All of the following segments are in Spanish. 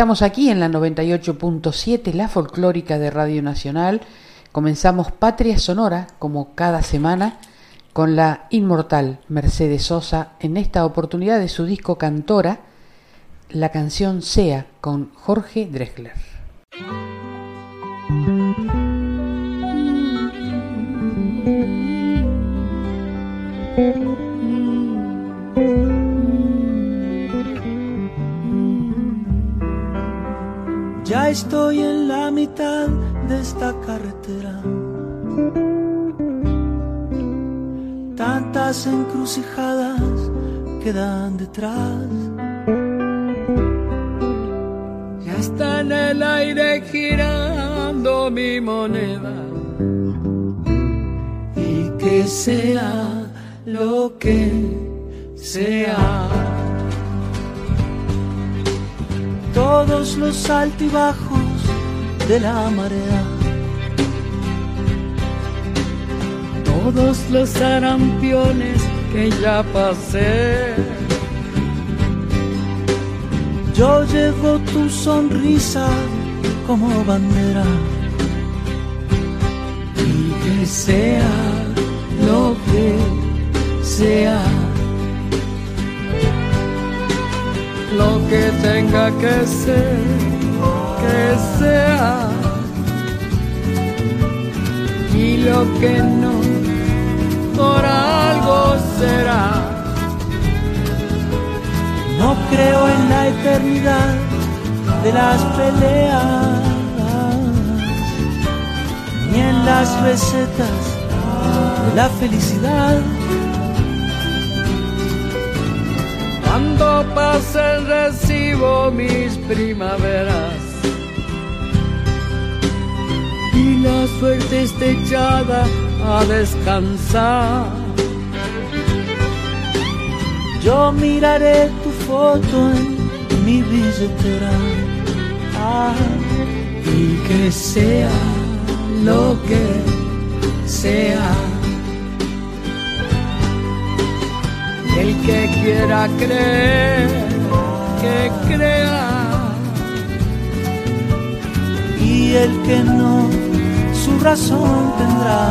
Estamos aquí en la 98.7, la folclórica de Radio Nacional. Comenzamos Patria Sonora, como cada semana, con la inmortal Mercedes Sosa, en esta oportunidad de su disco Cantora, la canción Sea, con Jorge Drexler. Estoy en la mitad de esta carretera. Tantas encrucijadas quedan detrás. Ya está en el aire girando mi moneda. Y que sea lo que sea. Todos los altibajos de la marea. Todos los arampiones que ya pasé. Yo llevo tu sonrisa como bandera. Y que sea lo que sea lo que tenga que ser, que sea. Y lo que no, por algo será. No creo en la eternidad de las peleas, ni en las recetas de la felicidad Cuando pasen recibo mis primaveras. Y la suerte está echada a descansar. Yo miraré tu foto en mi billetera. Ah, y que sea lo que sea El que quiera creer, que crea. Y el que no, su razón tendrá.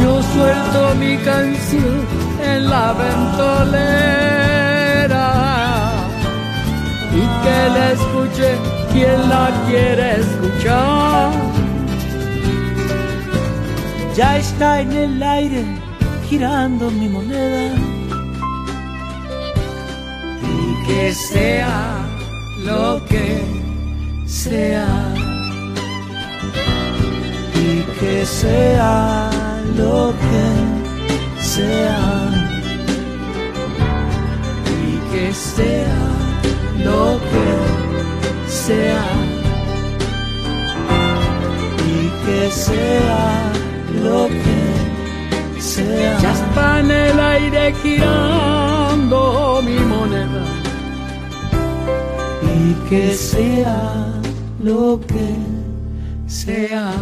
Yo suelto mi canción en la ventolera y que la escuche quien la quiere escuchar. Ya está en el aire girando mi moneda. Y que sea lo que sea. Y que sea lo que sea. Y que sea lo que sea. Y que sea lo que ya está en el aire girando mi moneda. Y que sea lo que sea.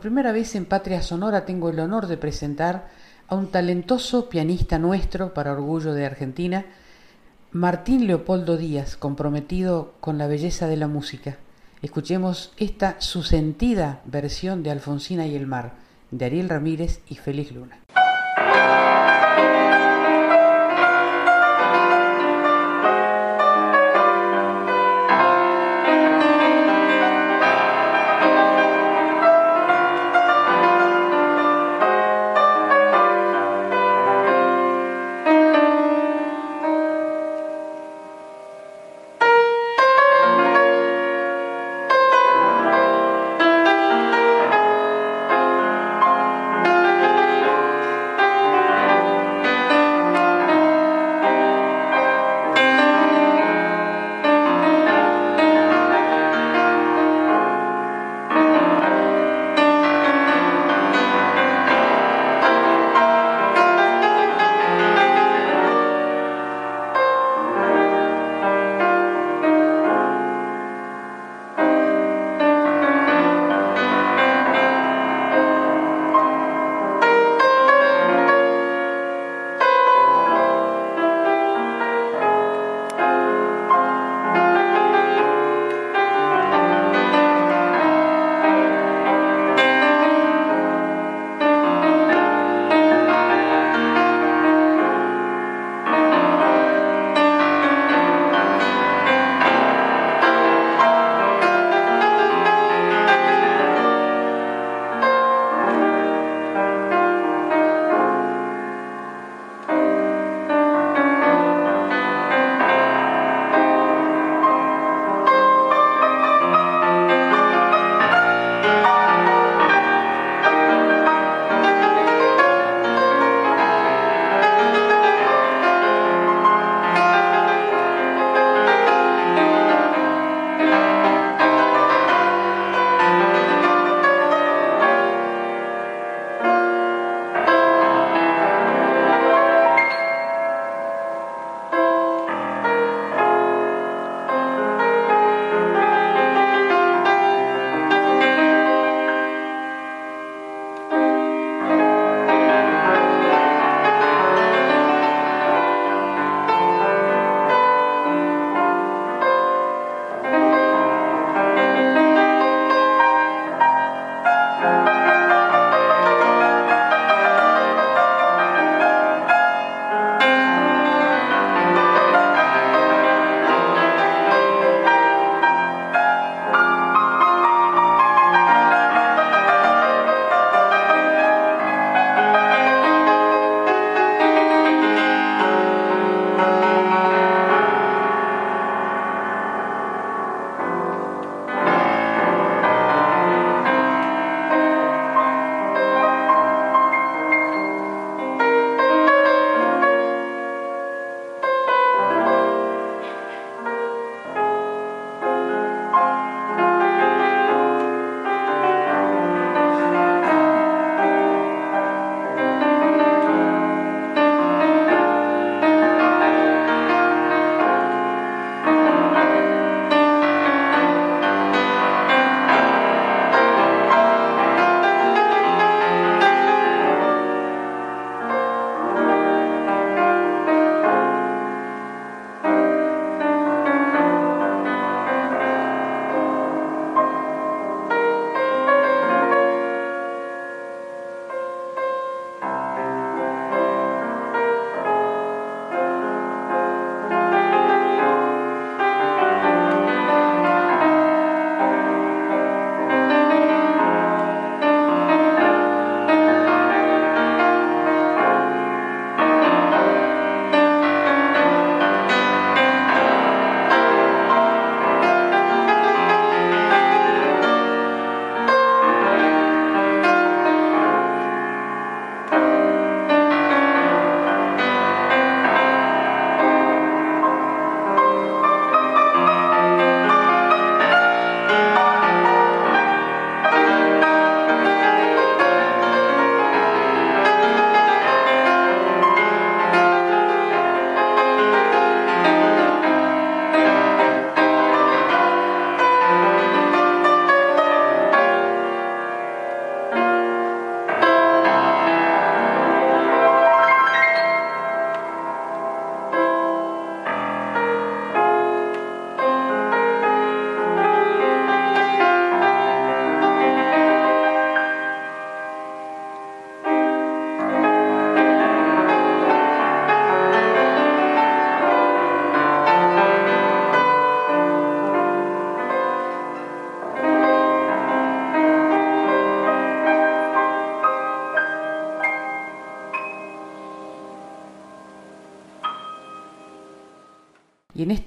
Primera vez en Patria Sonora tengo el honor de presentar a un talentoso pianista nuestro para orgullo de Argentina, Martín Leopoldo Díaz, comprometido con la belleza de la música. Escuchemos esta su sentida versión de Alfonsina y el mar, de Ariel Ramírez y Félix Luna.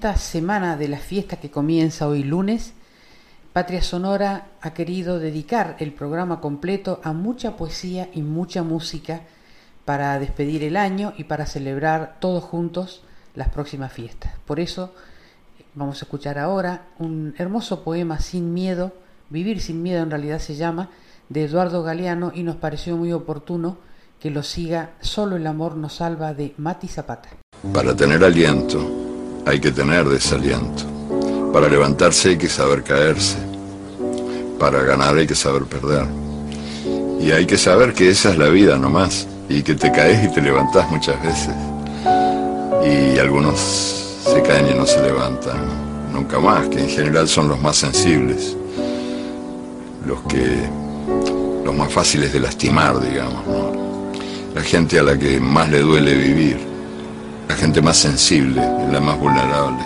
Esta semana de la fiesta que comienza hoy lunes, Patria Sonora ha querido dedicar el programa completo a mucha poesía y mucha música para despedir el año y para celebrar todos juntos las próximas fiestas. Por eso vamos a escuchar ahora un hermoso poema Sin Miedo, Vivir sin Miedo en realidad se llama, de Eduardo Galeano y nos pareció muy oportuno que lo siga Solo el amor nos salva de Mati Zapata. Para tener aliento hay que tener desaliento. Para levantarse hay que saber caerse. Para ganar hay que saber perder. Y hay que saber que esa es la vida nomás. Y que te caes y te levantás muchas veces. Y algunos se caen y no se levantan nunca más, que en general son los más sensibles. Los que los más fáciles de lastimar, digamos, La gente a la que más le duele vivir, gente más sensible, la más vulnerable.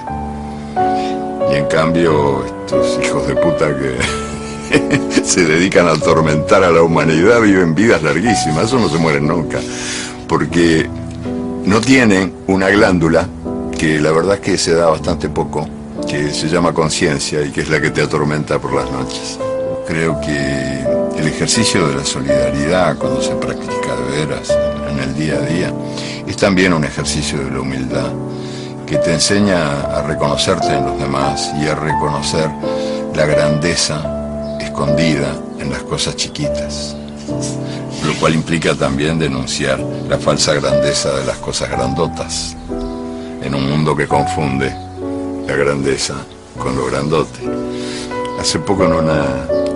Y en cambio, estos hijos de puta que se dedican a atormentar a la humanidad viven vidas larguísimas, eso no se mueren nunca, porque no tienen una glándula que la verdad es que se da bastante poco, que se llama conciencia y que es la que te atormenta por las noches. Creo que el ejercicio de la solidaridad cuando se practica de veras en el día a día. Es también un ejercicio de la humildad que te enseña a reconocerte en los demás y a reconocer la grandeza escondida en las cosas chiquitas, lo cual implica también denunciar la falsa grandeza de las cosas grandotas. En un mundo que confunde la grandeza con lo grandote. Hace poco en una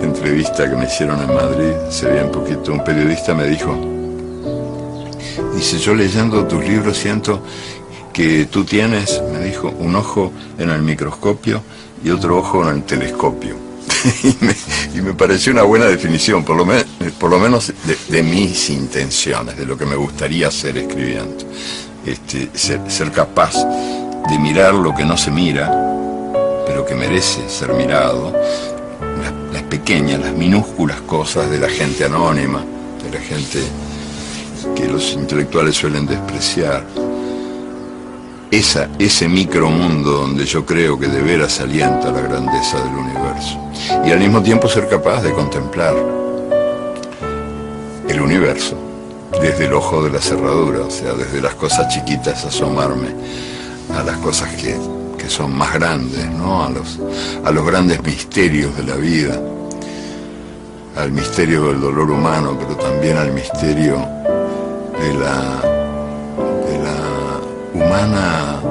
entrevista que me hicieron en Madrid, veía un poquito, un periodista me dijo, dice, yo leyendo tus libros siento que tú tienes, me dijo, un ojo en el microscopio y otro ojo en el telescopio. y, me, pareció una buena definición, por lo, por lo menos de, mis intenciones, de lo que me gustaría hacer escribiendo. Este, ser capaz de mirar lo que no se mira, pero que merece ser mirado, pequeñas, las minúsculas cosas de la gente anónima, de la gente que los intelectuales suelen despreciar. Esa, ese micromundo donde yo creo que de veras alienta la grandeza del universo. Y al mismo tiempo ser capaz de contemplar el universo desde el ojo de la cerradura, o sea, desde las cosas chiquitas asomarme a las cosas que, que son más grandes, ¿no? a, los, a los grandes misterios de la vida al misterio del dolor humano, pero también al misterio de la, de la humana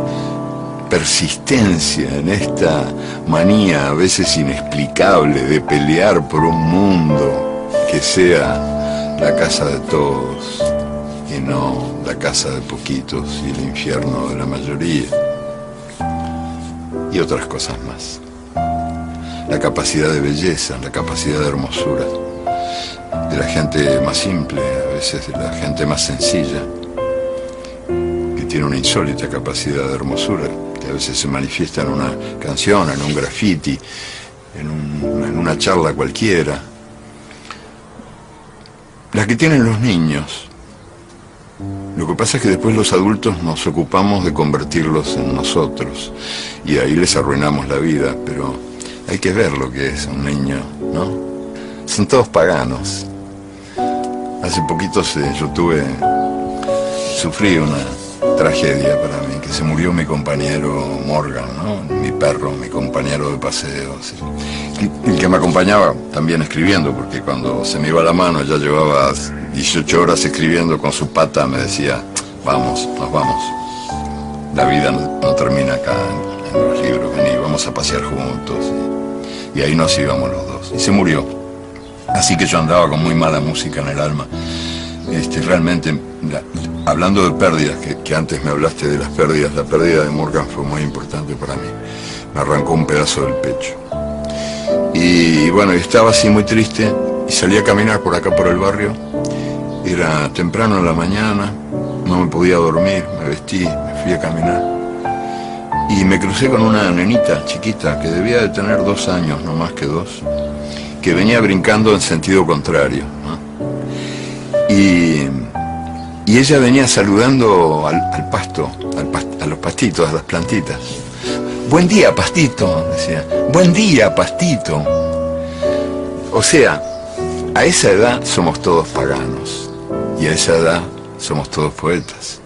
persistencia en esta manía a veces inexplicable de pelear por un mundo que sea la casa de todos y no la casa de poquitos y el infierno de la mayoría y otras cosas más. La capacidad de belleza, la capacidad de hermosura de la gente más simple, a veces de la gente más sencilla, que tiene una insólita capacidad de hermosura, que a veces se manifiesta en una canción, en un graffiti, en, en una charla cualquiera. La que tienen los niños. Lo que pasa es que después los adultos nos ocupamos de convertirlos en nosotros y ahí les arruinamos la vida, pero hay que ver lo que es un niño, ¿no? Son todos paganos. Hace poquito yo tuve, sufrí una tragedia para mí, que se murió mi compañero Morgan. Mi perro, mi compañero de paseos. El que me acompañaba también escribiendo, porque cuando se me iba la mano, ya llevaba 18 horas escribiendo con su pata, me decía, vamos, nos vamos. La vida no, termina acá en, los libros, vení, vamos a pasear juntos y ahí nos íbamos los dos. Y se murió. Así que yo andaba con muy mala música en el alma. Este, realmente, hablando de pérdidas, que, antes me hablaste de las pérdidas, la pérdida de Morgan fue muy importante para mí. Me arrancó un pedazo del pecho. Y bueno, estaba así muy triste y salí a caminar por acá por el barrio. Era temprano en la mañana, no me podía dormir, me vestí, me fui a caminar y me crucé con una nenita chiquita que debía de tener dos años, no más que dos, que venía brincando en sentido contrario. Y, ella venía saludando al, pasto, a los pastitos, a las plantitas. buen día, pastito, decía, buen día, pastito. O sea, a esa edad somos todos paganos y a esa edad somos todos poetas.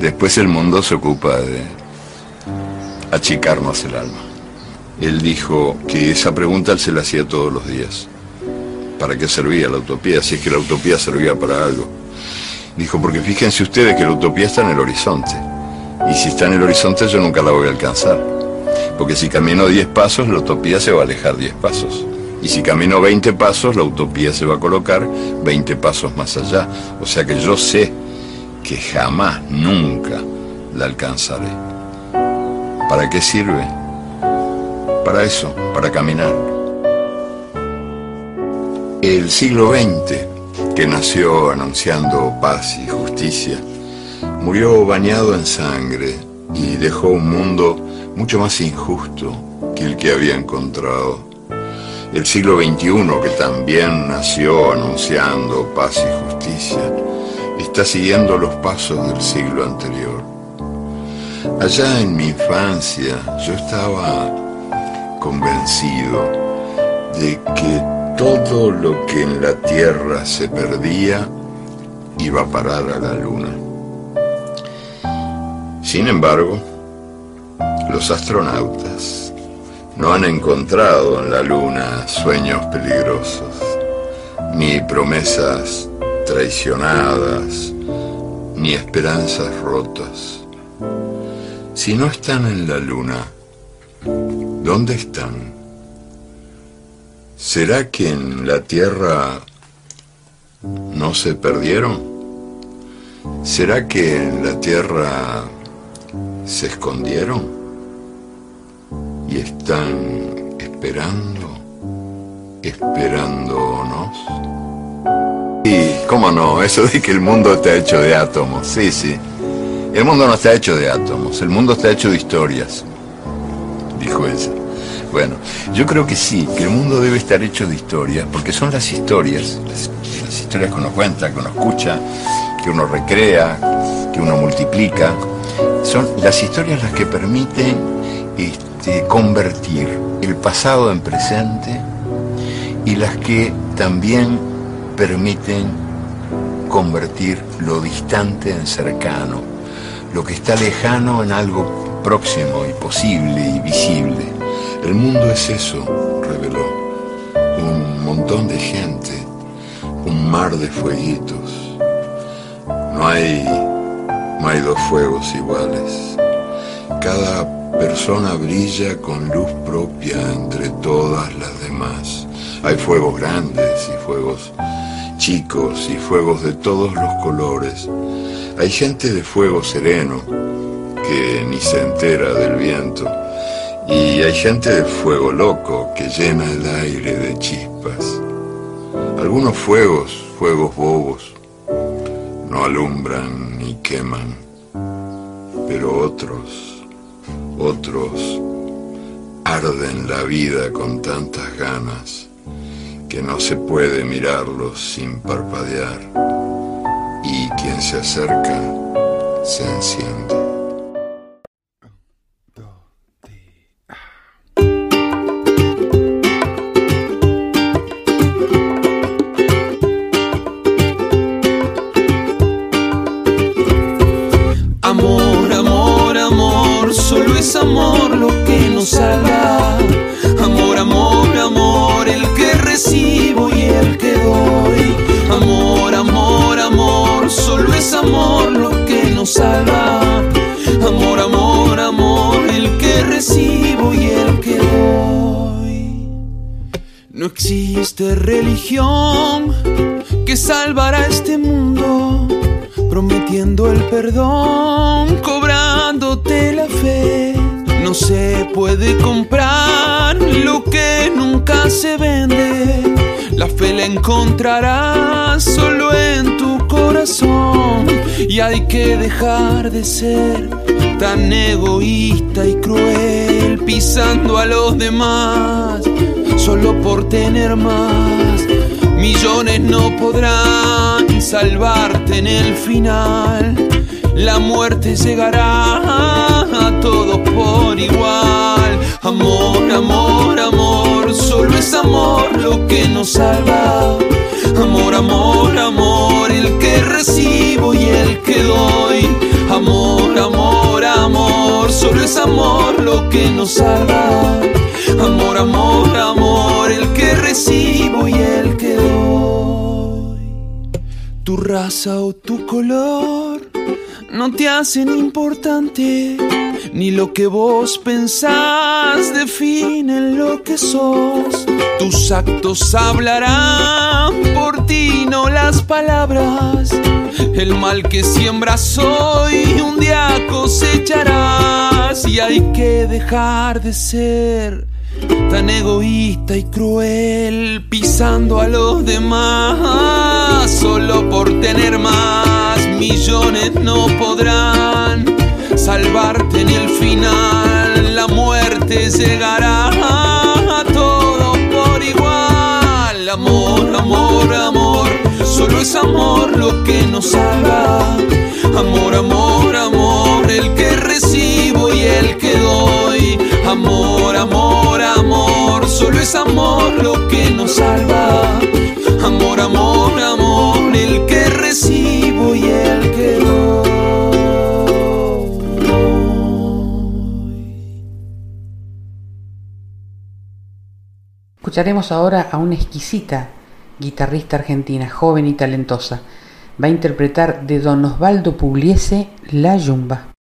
Después el mundo se ocupa de achicarnos el alma. Él dijo que esa pregunta él se la hacía todos los días. ¿Para qué servía la utopía? Si es que la utopía servía para algo. Dijo, porque fíjense ustedes que la utopía está en el horizonte. Y si está en el horizonte yo nunca la voy a alcanzar. Porque si camino 10 pasos, la utopía se va a alejar 10 pasos. Y si camino 20 pasos, la utopía se va a colocar 20 pasos más allá. O sea que yo sé que jamás, nunca la alcanzaré. ¿Para qué sirve? Para eso, para caminar. El siglo XX, que nació anunciando paz y justicia, murió bañado en sangre y dejó un mundo mucho más injusto que el que había encontrado. El siglo XXI, que también nació anunciando paz y justicia, está siguiendo los pasos del siglo anterior. Allá en mi infancia yo estaba convencido de que todo lo que en la Tierra se perdía iba a parar a la Luna. Sin embargo, los astronautas no han encontrado en la Luna sueños peligrosos, ni promesas traicionadas, ni esperanzas rotas. Si no están en la Luna, ¿dónde están? ¿Será que en la Tierra no se perdieron? ¿Será que en la Tierra se escondieron y están esperando, esperándonos? Y, ¿cómo no? Eso de que el mundo está hecho de átomos, sí, sí. El mundo no está hecho de átomos, el mundo está hecho de historias, Bueno, yo creo que sí, que el mundo debe estar hecho de historias, porque son las historias, las, historias que uno cuenta, que uno escucha, que uno recrea, que uno multiplica, son las historias las que permiten este, convertir el pasado en presente y las que también permiten convertir lo distante en cercano, lo que está lejano en algo próximo y posible y visible. El mundo es eso, reveló. Un montón de gente, un mar de fueguitos. No hay, no hay dos fuegos iguales. Cada persona brilla con luz propia entre todas las demás. Hay fuegos grandes y fuegos chicos y fuegos de todos los colores. Hay gente de fuego sereno que ni se entera del viento y hay gente de fuego loco que llena el aire de chispas. Algunos fuegos, fuegos bobos, no alumbran ni queman, pero otros, otros arden la vida con tantas ganas que no se puede mirarlos sin parpadear y quien se acerca se enciende. Perdón, cobrándote la fe. No se puede comprar lo que nunca se vende. La fe la encontrarás solo en tu corazón. Y hay que dejar de ser tan egoísta y cruel, pisando a los demás solo por tener más. Millones no podrán salvarte en el final. La muerte llegará a todos por igual. Amor, amor, amor, solo es amor lo que nos salva. Amor, amor, amor, el que recibo y el que doy. Amor, amor, amor, solo es amor lo que nos salva. Amor, amor, amor, el que recibo y el que doy. Tu raza o tu color no te hacen importante, ni lo que vos pensás definen lo que sos. Tus actos hablarán por ti, no las palabras. El mal que siembras hoy un día cosecharás y hay que dejar de ser tan egoísta y cruel, pisando a los demás solo por tener más millones no podrán salvarte en el final. La muerte llegará a todos por igual. Amor, amor, amor, solo es amor lo que nos salva. Amor, amor, amor, el que recibo y el que doy. Amor, amor, amor, solo es amor lo que nos salva. Amor, amor, amor, el que recibo y el que doy. Escucharemos ahora a una exquisita guitarrista argentina, joven y talentosa. Va a interpretar de Don Osvaldo Pugliese La Yumba.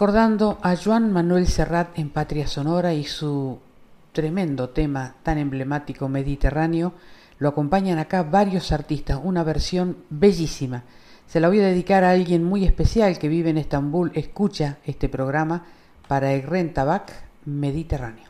Recordando a Joan Manuel Serrat en Patria Sonora y su tremendo tema tan emblemático mediterráneo. Lo acompañan acá varios artistas, una versión bellísima. Se la voy a dedicar a alguien muy especial que vive en Estambul, escucha este programa para Egren Tabak Mediterráneo.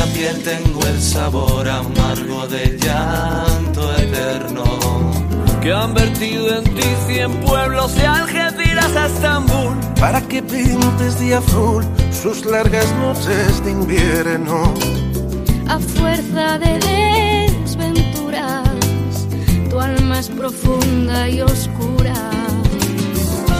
La piel tengo el sabor amargo de llanto eterno. Que han vertido en ti cien pueblos de Algeciras a Estambul. Para que pintes de azul sus largas noches de invierno. A fuerza de desventuras, tu alma es profunda y oscura.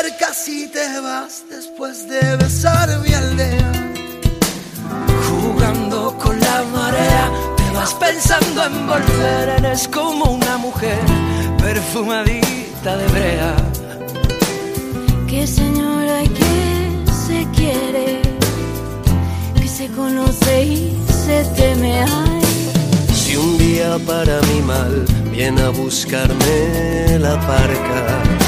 Acercas y te vas después de besar mi aldea. Jugando con la marea, te vas pensando en volver. Eres como una mujer perfumadita de brea. Que señora y que se quiere, que se conoce y se teme. Ay, Si un día para mi mal viene a buscarme la parca.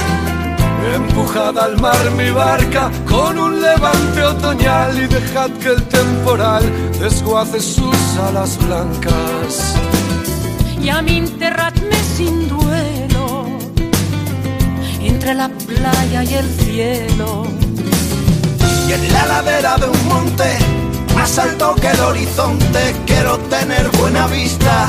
Empujada al mar mi barca con un levante otoñal y dejad que el temporal desguace sus alas blancas. y a mí enterradme sin duelo entre la playa y el cielo. Y en la ladera de un monte, más alto que el horizonte, quiero tener buena vista.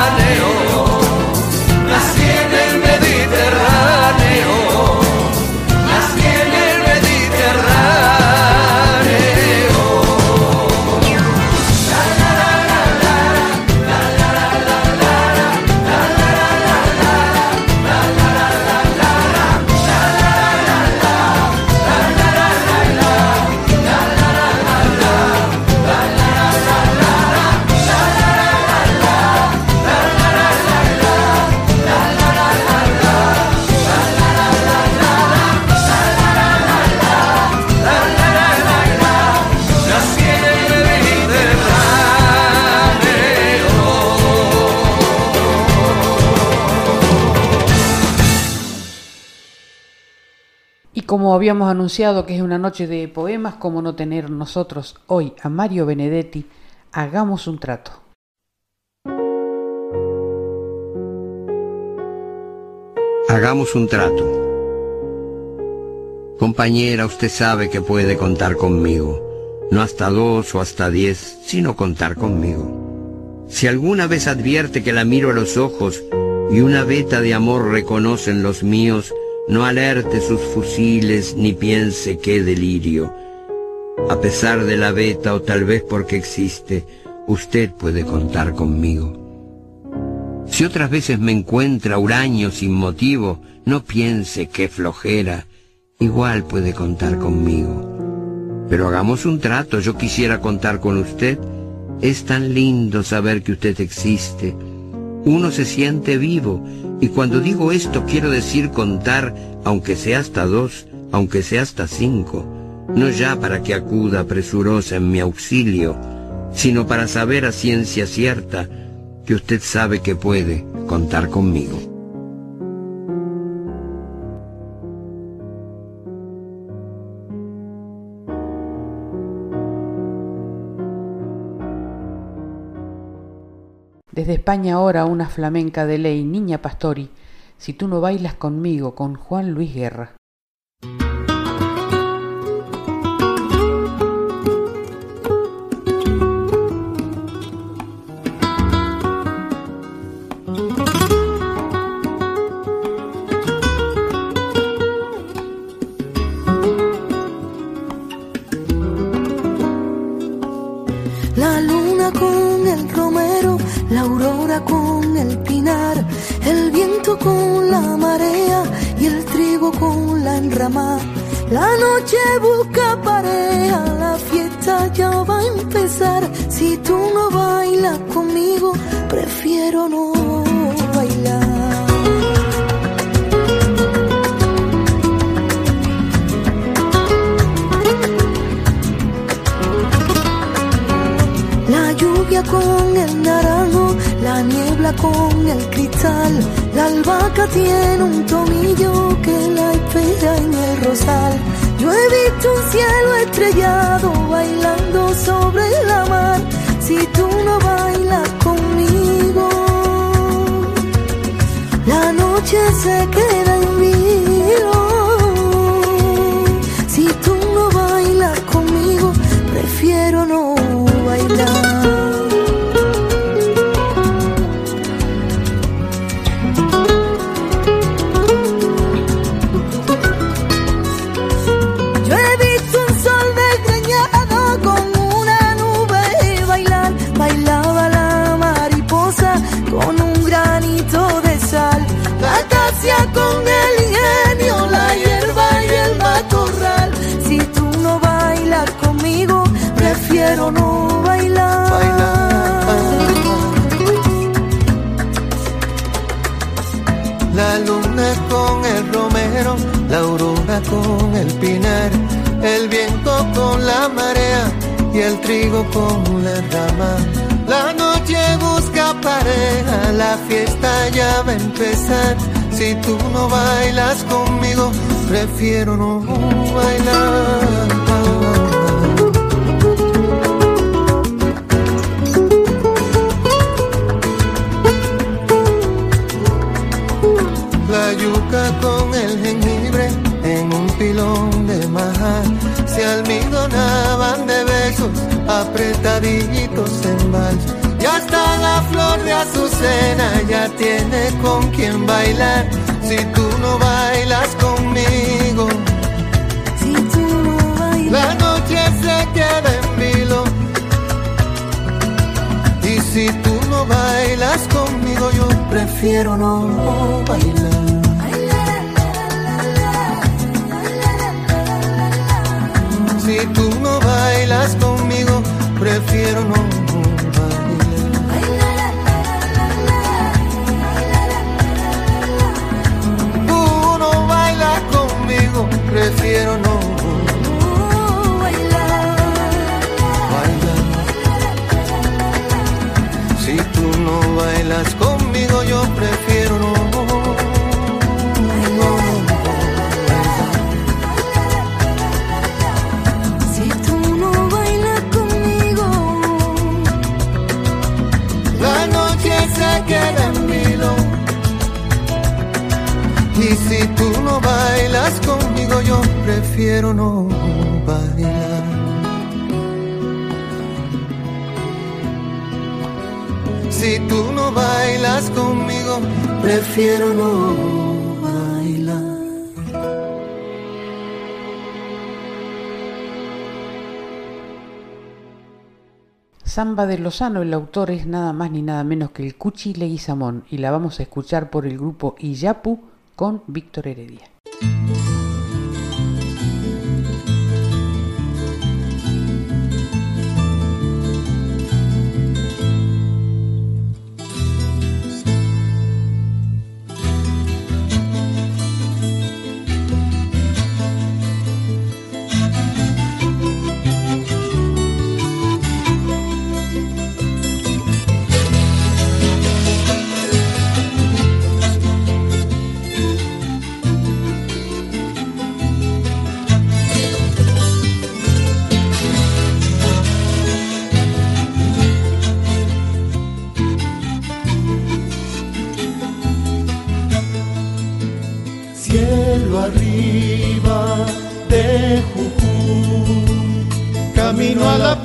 Habíamos anunciado que es una noche de poemas, como no tener nosotros hoy a Mario Benedetti, hagamos un trato. Hagamos un trato. Compañera, usted sabe que puede contar conmigo. No hasta dos o hasta diez, sino contar conmigo. Si alguna vez advierte que la miro a los ojos y una veta de amor reconocen los míos, no alerte sus fusiles ni piense qué delirio. A pesar de la veta o tal vez porque existe, usted puede contar conmigo. Si otras veces me encuentra huraño sin motivo, no piense qué flojera, igual puede contar conmigo. Pero hagamos un trato, yo quisiera contar con usted. Es tan lindo saber que usted existe. Uno se siente vivo, y cuando digo esto quiero decir contar, aunque sea hasta dos, aunque sea hasta cinco, no ya para que acuda presurosa en mi auxilio, sino para saber a ciencia cierta que usted sabe que puede contar conmigo. Desde España ahora una flamenca de ley, Niña Pastori, si tú no bailas conmigo, con Juan Luis Guerra. Con la marea y el trigo con la enrama. La noche busca pareja, la fiesta ya va a empezar. Si tú no bailas conmigo, prefiero no bailar. con el naranjo, la niebla con el cristal. La albahaca tiene un tomillo que la espera en el rosal. Yo he visto un cielo estrellado bailando sobre la mar. Si tú no bailas conmigo, la noche se queda en vilo. La aurora con el pinar, el viento con la marea y el trigo con la rama. La noche busca pareja, la fiesta ya va a empezar si tú no bailas conmigo, prefiero no bailar. Yuca con el jengibre en un pilón de maja se almidonaban de besos apretaditos en vals y hasta la flor de azucena ya tiene con quien bailar. Si tú no bailas conmigo, si tú no bailas, la noche se queda en vilo. Y si tú no bailas conmigo, yo prefiero no bailar. Si tú no bailas conmigo, prefiero no Samba de Lozano, el autor es nada más ni nada menos que el Cuchi Leguizamón y la vamos a escuchar por el grupo Iyapu con Víctor Heredia. no a la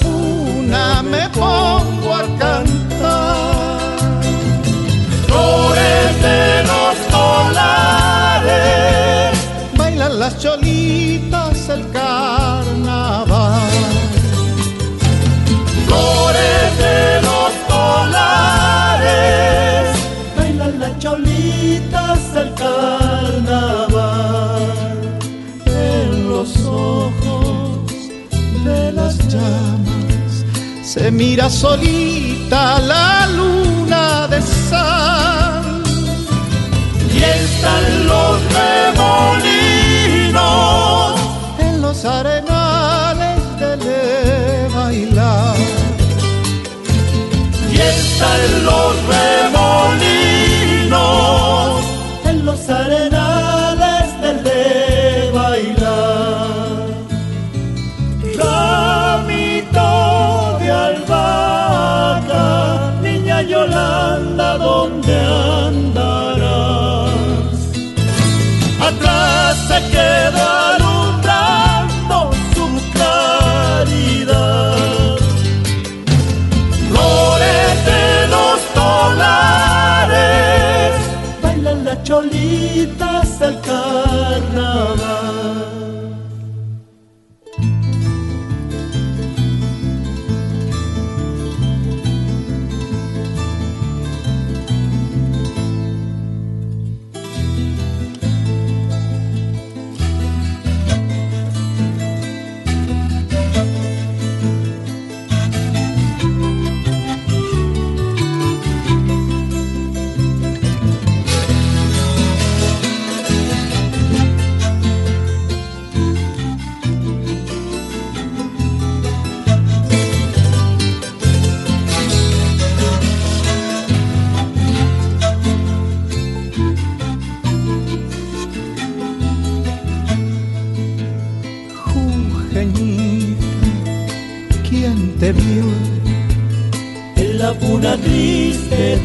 se mira solita la luna de sal. Y están los remolinos en los arenales de bailar. Y están los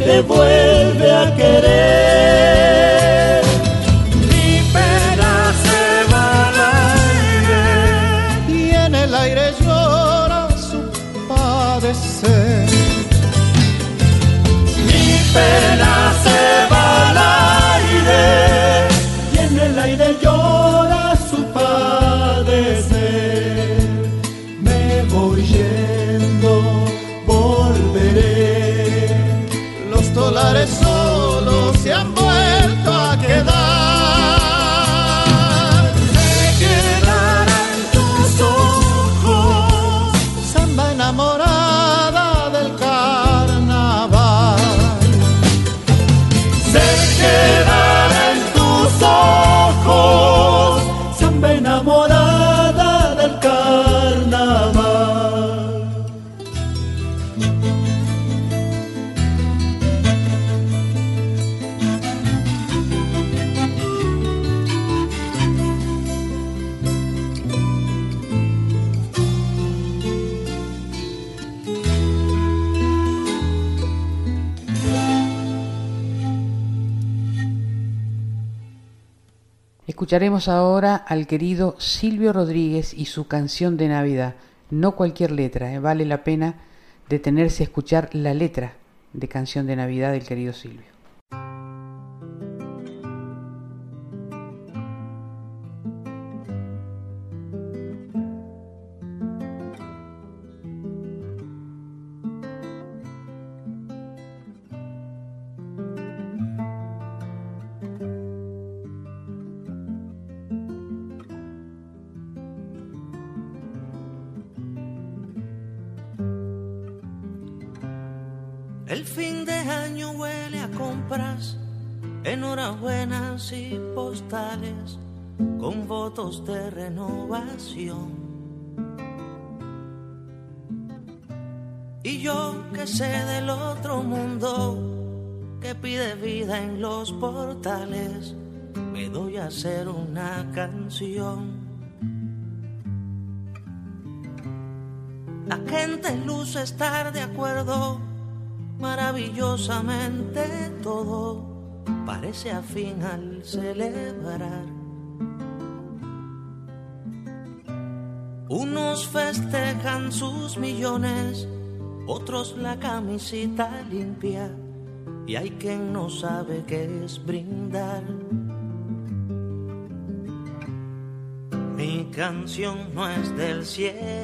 te vuelve a querer. Escucharemos ahora al querido Silvio Rodríguez y su canción de Navidad. No cualquier letra, ¿eh? vale la pena detenerse a escuchar la letra de canción de Navidad del querido Silvio. Con votos de renovación. Y yo que sé del otro mundo que pide vida en los portales, me doy a hacer una canción. La gente luce estar de acuerdo maravillosamente todo parece afín al celebrar. Unos festejan sus millones, otros la camisita limpia y hay quien no sabe qué es brindar. Mi canción no es del cielo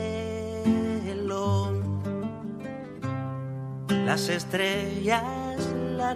las estrellas, la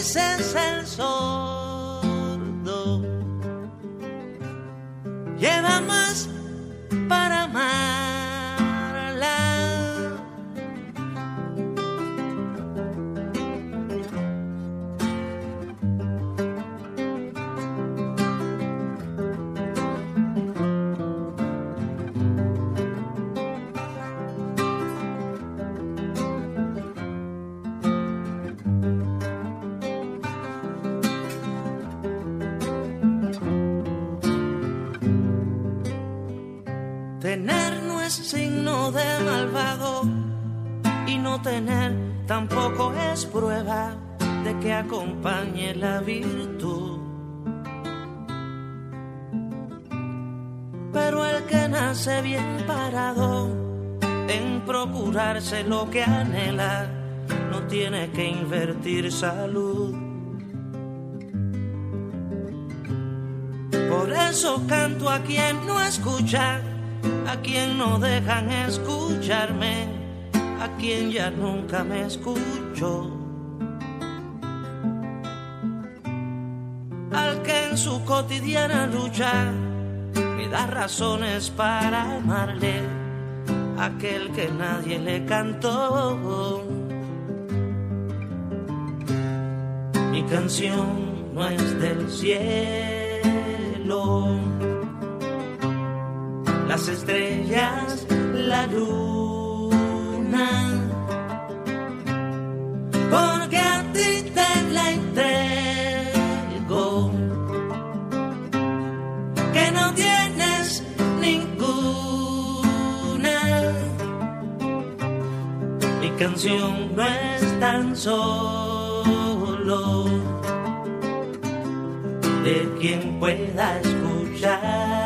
el sordo lleva más para amarla. La virtud. Pero el que nace bien parado en procurarse lo que anhela no tiene que invertir salud. Por eso canto a quien no escucha a quien no dejan escucharme, a quien ya nunca me escucho. Su cotidiana lucha me da razones para amarle, aquel que nadie le cantó. Mi canción no es del cielo las estrellas, la luna. Porque a ti canción no es tan solo de quien pueda escuchar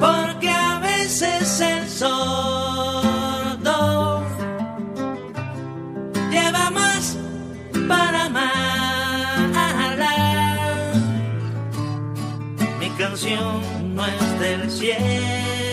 porque a veces el sordo lleva más para amarla. Mi canción no es del cielo,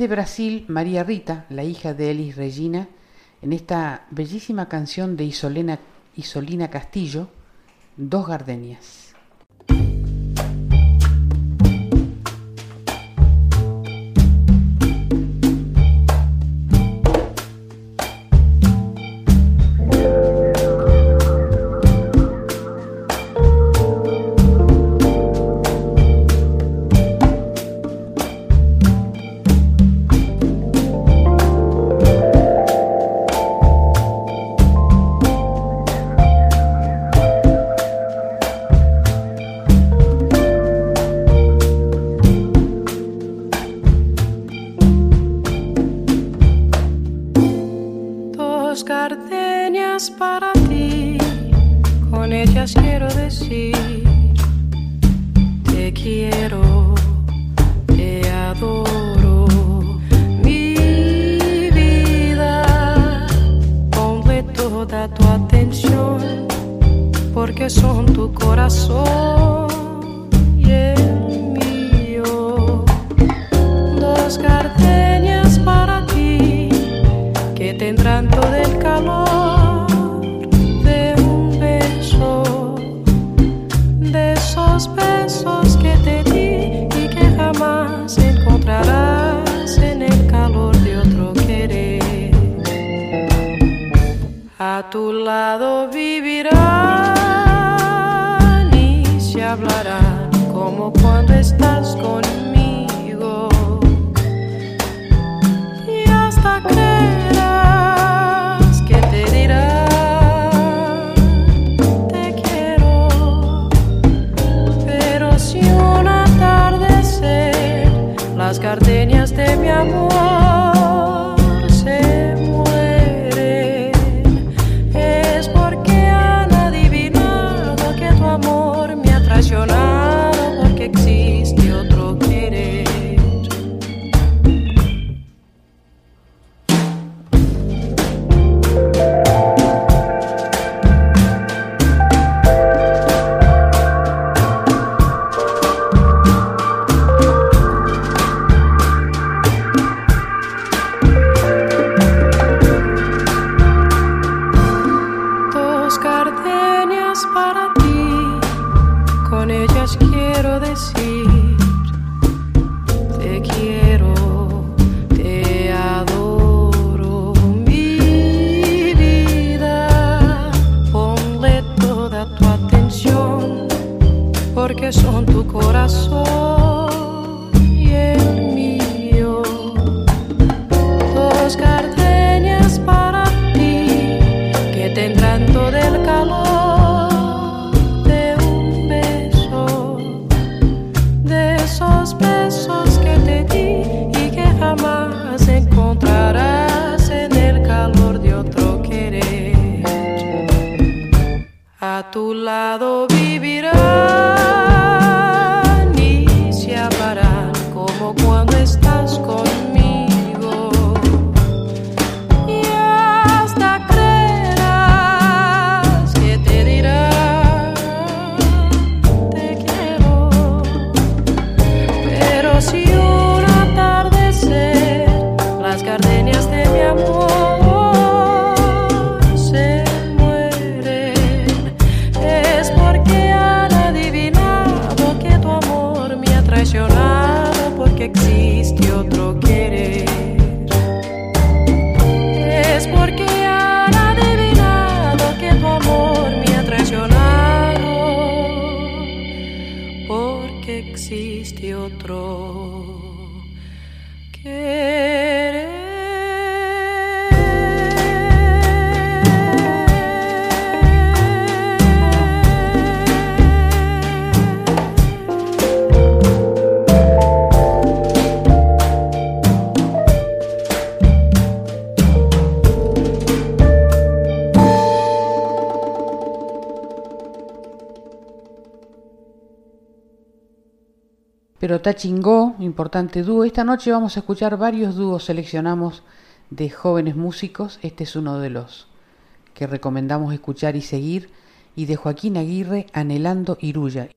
desde Brasil, María Rita, la hija de Elis Regina, en esta bellísima canción de Isolena, Isolina Castillo, Dos Gardenias. Carota Chingó, importante dúo. Esta noche vamos a escuchar varios dúos seleccionamos de jóvenes músicos. Este es uno de los que recomendamos escuchar y seguir. Y de Joaquín Aguirre, Anhelando Iruya.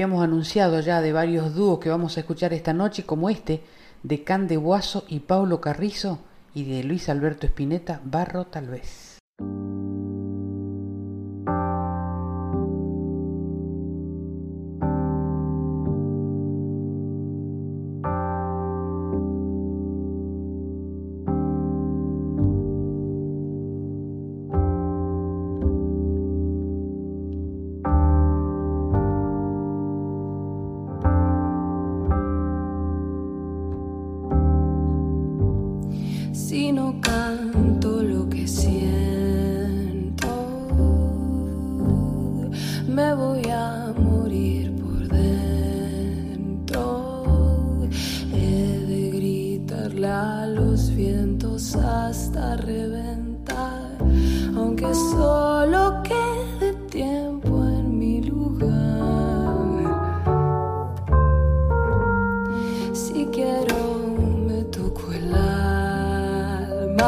Habíamos anunciado ya de varios dúos que vamos a escuchar esta noche, como este de Can de Guaso y Paulo Carrizo y de Luis Alberto Espineta, Barro tal vez.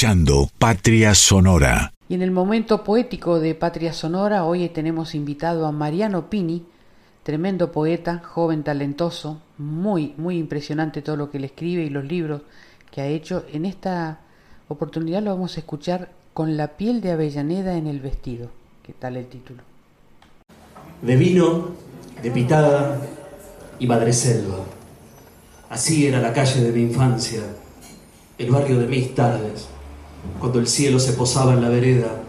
escuchando Patria Sonora. Y en el momento poético de Patria Sonora, hoy tenemos invitado a Mariano Pini, tremendo poeta, joven, talentoso, muy, muy impresionante todo lo que le escribe y los libros que ha hecho. En esta oportunidad lo vamos a escuchar con la piel de Avellaneda en el vestido. ¿Qué tal el título? de vino, de pitada y madreselva. Así era la calle de mi infancia, el barrio de mis tardes, cuando el cielo se posaba en la vereda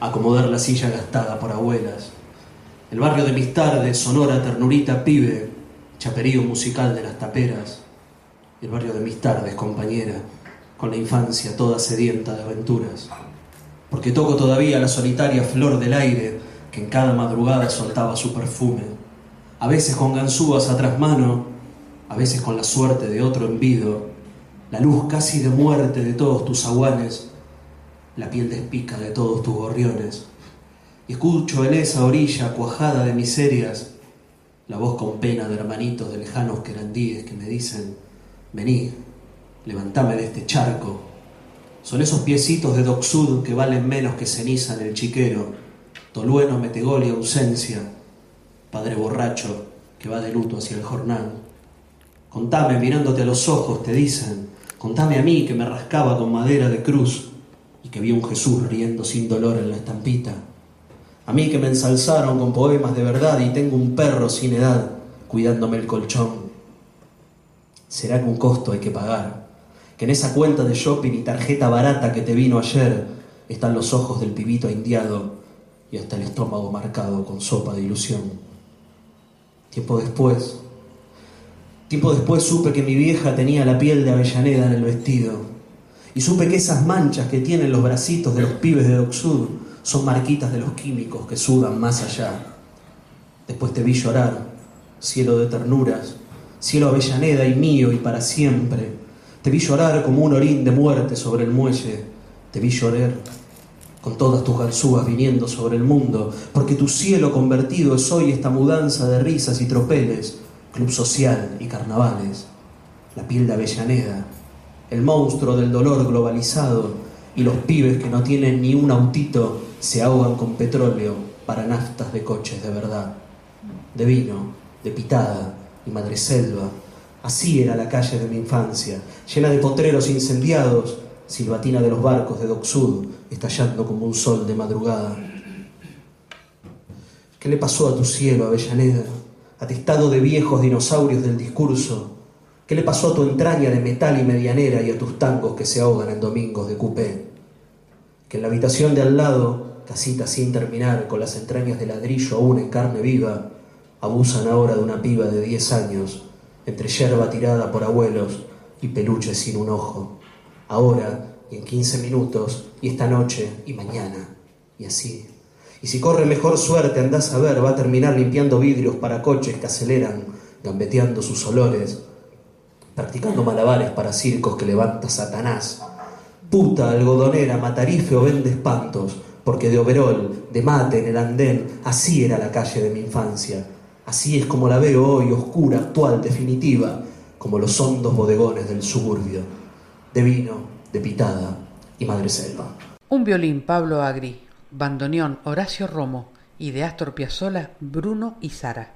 acomodar la silla gastada por abuelas. El barrio de mis tardes, sonora, ternurita, pibe, chaperío musical de las taperas. El barrio de mis tardes, compañera, con la infancia toda sedienta de aventuras. Porque toco todavía la solitaria flor del aire que en cada madrugada soltaba su perfume. A veces con ganzúas a trasmano, a veces con la suerte de otro envido, la luz casi de muerte de todos tus aguanes, la piel despica de todos tus gorriones. Escucho en esa orilla cuajada de miserias la voz con pena de hermanitos de lejanos querandíes que me dicen, vení, levantame de este charco. Son esos piecitos de Docsud que valen menos que ceniza en el chiquero, tolueno, metegol y ausencia, padre borracho que va de luto hacia el jornal. Contame mirándote a los ojos, te dicen, contame a mí que me rascaba con madera de cruz y que vi un Jesús riendo sin dolor en la estampita. A mí que me ensalzaron con poemas de verdad y tengo un perro sin edad cuidándome el colchón. ¿Será que un costo hay que pagar? Que en esa cuenta de shopping y tarjeta barata que te vino ayer están los ojos del pibito indiado y hasta el estómago marcado con sopa de ilusión. Tiempo después, tiempo después supe que mi vieja tenía la piel de Avellaneda en el vestido y supe que esas manchas que tienen los bracitos de los pibes de Docsud son marquitas de los químicos que sudan más allá. Después te vi llorar, cielo de ternuras, cielo Avellaneda y mío y para siempre. Te vi llorar como un orín de muerte sobre el muelle. Te vi llorar con todas tus ganzúas viniendo sobre el mundo, porque tu cielo convertido es hoy esta mudanza de risas y tropeles, club social y carnavales. La piel de Avellaneda, el monstruo del dolor globalizado y los pibes que no tienen ni un autito se ahogan con petróleo para naftas de coches de verdad, de vino, de pitada y madreselva. Así era la calle de mi infancia, llena de potreros incendiados, silbatina de los barcos de Docsud, estallando como un sol de madrugada. ¿Qué le pasó a tu cielo, Avellaneda? Atestado de viejos dinosaurios del discurso. ¿Qué le pasó a tu entraña de metal y medianera y a tus tangos que se ahogan en domingos de cupé? que en la habitación de al lado, casita sin terminar, con las entrañas de ladrillo aún en carne viva, abusan ahora de una piba de 10 años, entre yerba tirada por abuelos y peluches sin un ojo. Ahora y en 15 minutos, y esta noche y mañana, y así. Y si corre mejor suerte, andás a ver, va a terminar limpiando vidrios para coches que aceleran, gambeteando sus olores, practicando malabares para circos que levanta Satanás. Puta, algodonera, matarife o vende espantos, porque de overol, de mate en el andén, así era la calle de mi infancia. Así es como la veo hoy, oscura, actual, definitiva, como los hondos bodegones del suburbio, de vino, de pitada y madre selva. Un violín Pablo Agri, bandoneón Horacio Romo y de Astor Bruno y Sara.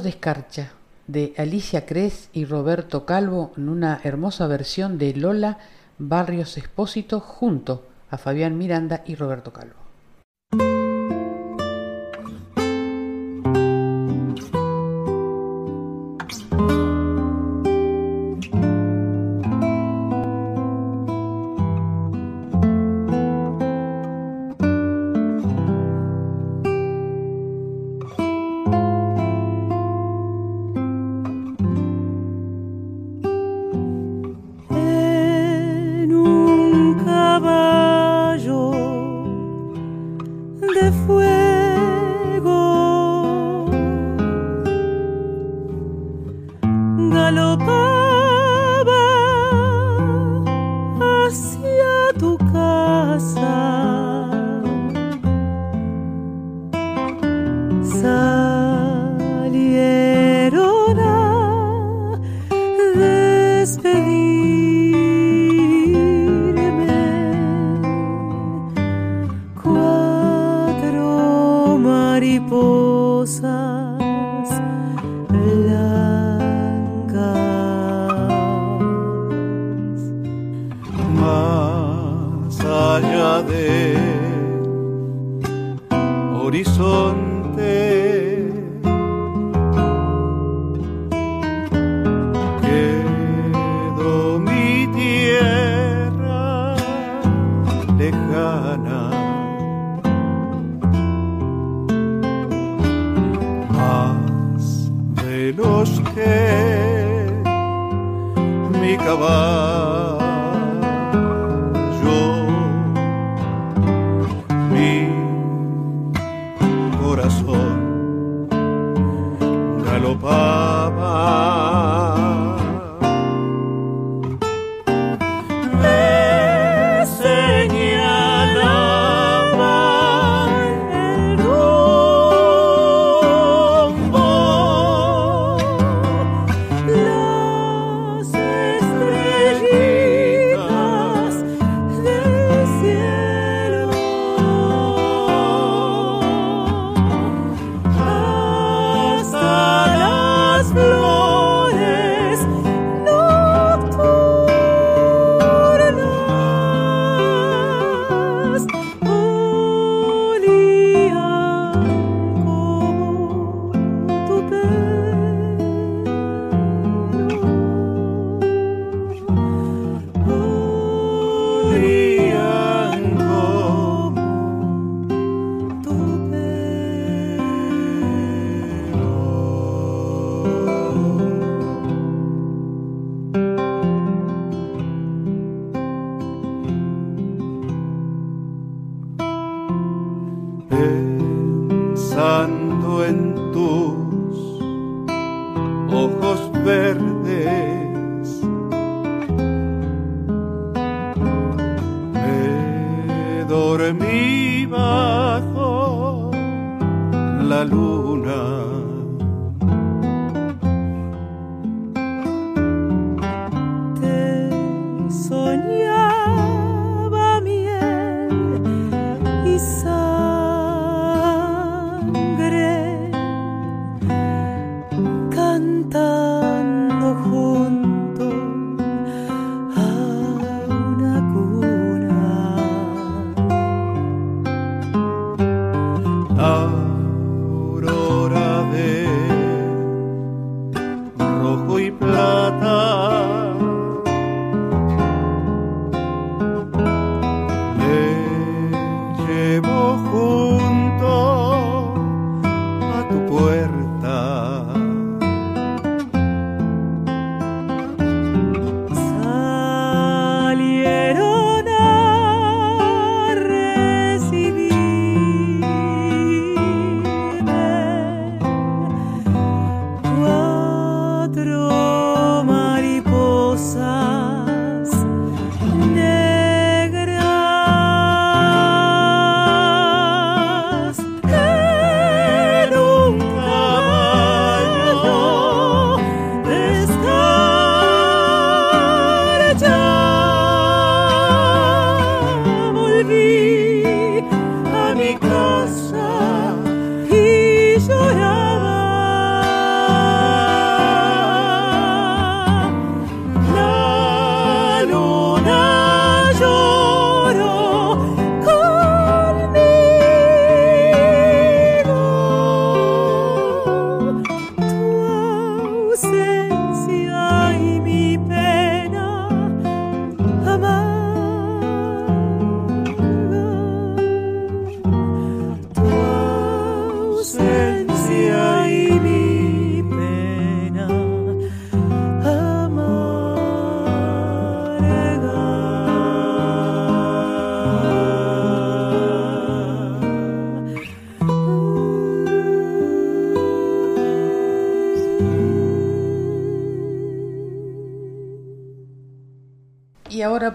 De Escarcha, de Alicia Cres y Roberto Calvo, en una hermosa versión de Lola Barrios Expósito junto a Fabián Miranda y Roberto Calvo. De fuego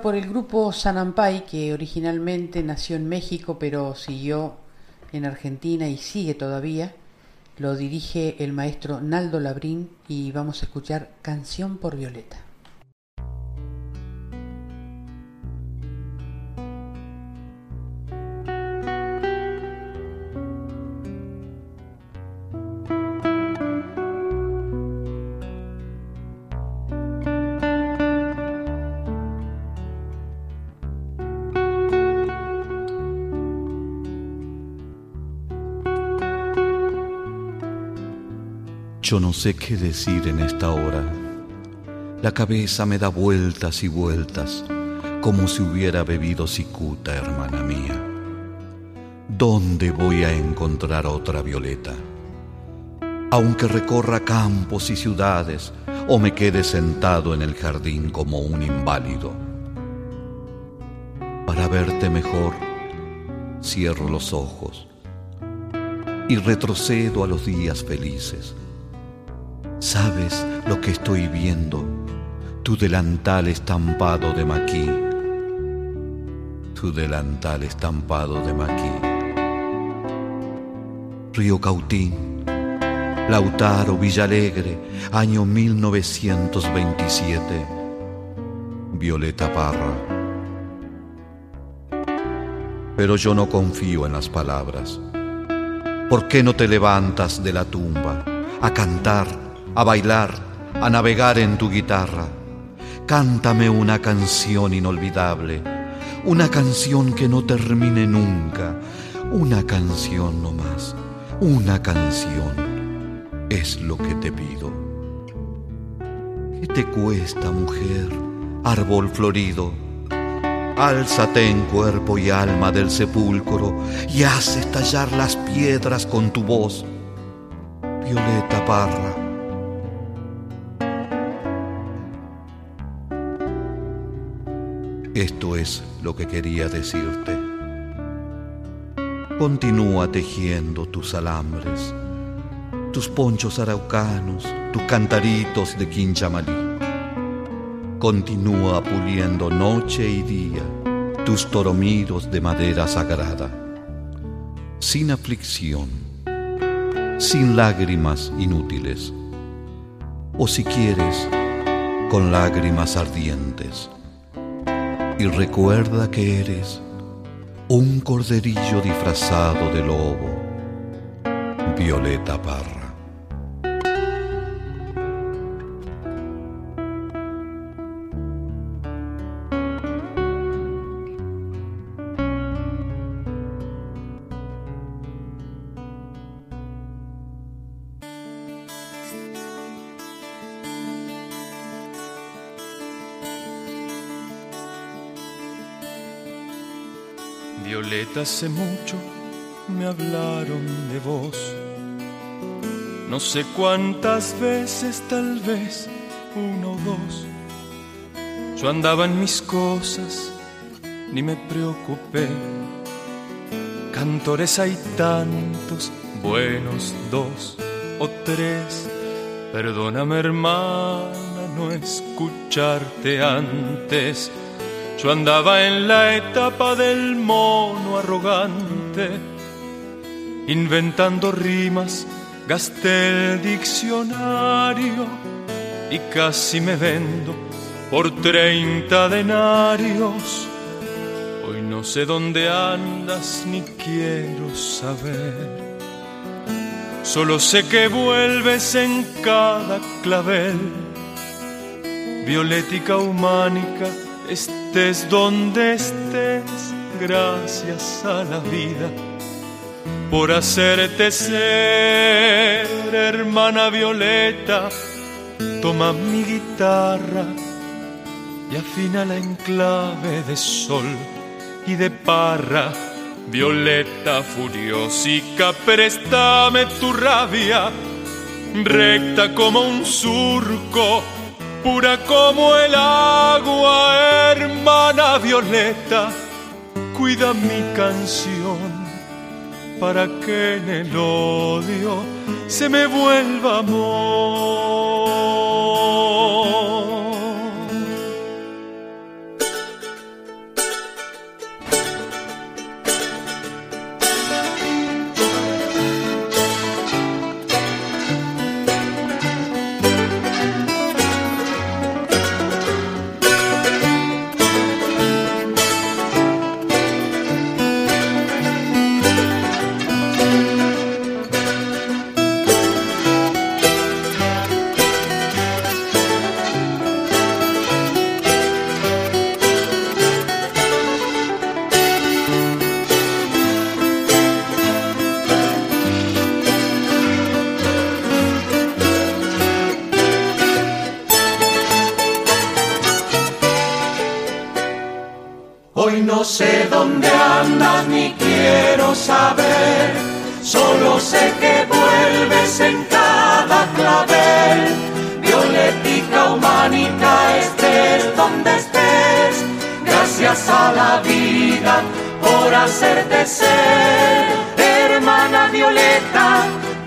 por el grupo Sanampai, que originalmente nació en México, pero siguió en Argentina y sigue todavía. Lo dirige el maestro Naldo Labrín y vamos a escuchar Canción por Violeta. Yo no sé qué decir en esta hora. La cabeza me da vueltas y vueltas, como si hubiera bebido cicuta, hermana mía. ¿Dónde voy a encontrar otra violeta? Aunque recorra campos y ciudades, o me quede sentado en el jardín como un inválido. Para verte mejor, cierro los ojos y retrocedo a los días felices. ¿Sabes lo que estoy viendo? Tu delantal estampado de maquí. Tu delantal estampado de maquí. Río Cautín, Lautaro, Villalegre, año 1927. Violeta Parra. Pero yo no confío en las palabras. ¿Por qué no te levantas de la tumba a cantar, a bailar, a navegar en tu guitarra? Cántame una canción inolvidable, una canción que no termine nunca, una canción no más, una canción es lo que te pido. ¿Qué te cuesta, mujer, árbol florido? Álzate en cuerpo y alma del sepulcro y haz estallar las piedras con tu voz. Violeta Parra. Esto es lo que quería decirte. Continúa tejiendo tus alambres tus ponchos araucanos, tus cantaritos de quinchamalí. Continúa puliendo noche y día tus toromidos de madera sagrada, sin aflicción, sin lágrimas inútiles, o si quieres, con lágrimas ardientes. Y recuerda que eres un corderillo disfrazado de lobo, Violeta Parra. Hace mucho me hablaron de vos. No sé cuántas veces, tal vez uno o dos. Yo andaba en mis cosas, ni me preocupé. Cantores hay tantos, buenos dos o tres. Perdóname hermana no escucharte antes yo andaba en la etapa del mono arrogante, inventando rimas, gasté el diccionario y casi me vendo por treinta denarios. Hoy no sé dónde andas ni quiero saber. Solo sé que vuelves en cada clavel, violética humánica estés donde estés, gracias a la vida por hacerte ser, hermana Violeta. Toma mi guitarra y afina la enclave de sol y de parra. Violeta furiosica, préstame tu rabia, recta como un surco pura como el agua, hermana violeta, cuida mi canción para que en el odio se me vuelva amor. Quiero saber, solo sé que vuelves en cada clavel. Violetica humánica, estés donde estés, gracias a la vida por hacerte ser, hermana Violeta,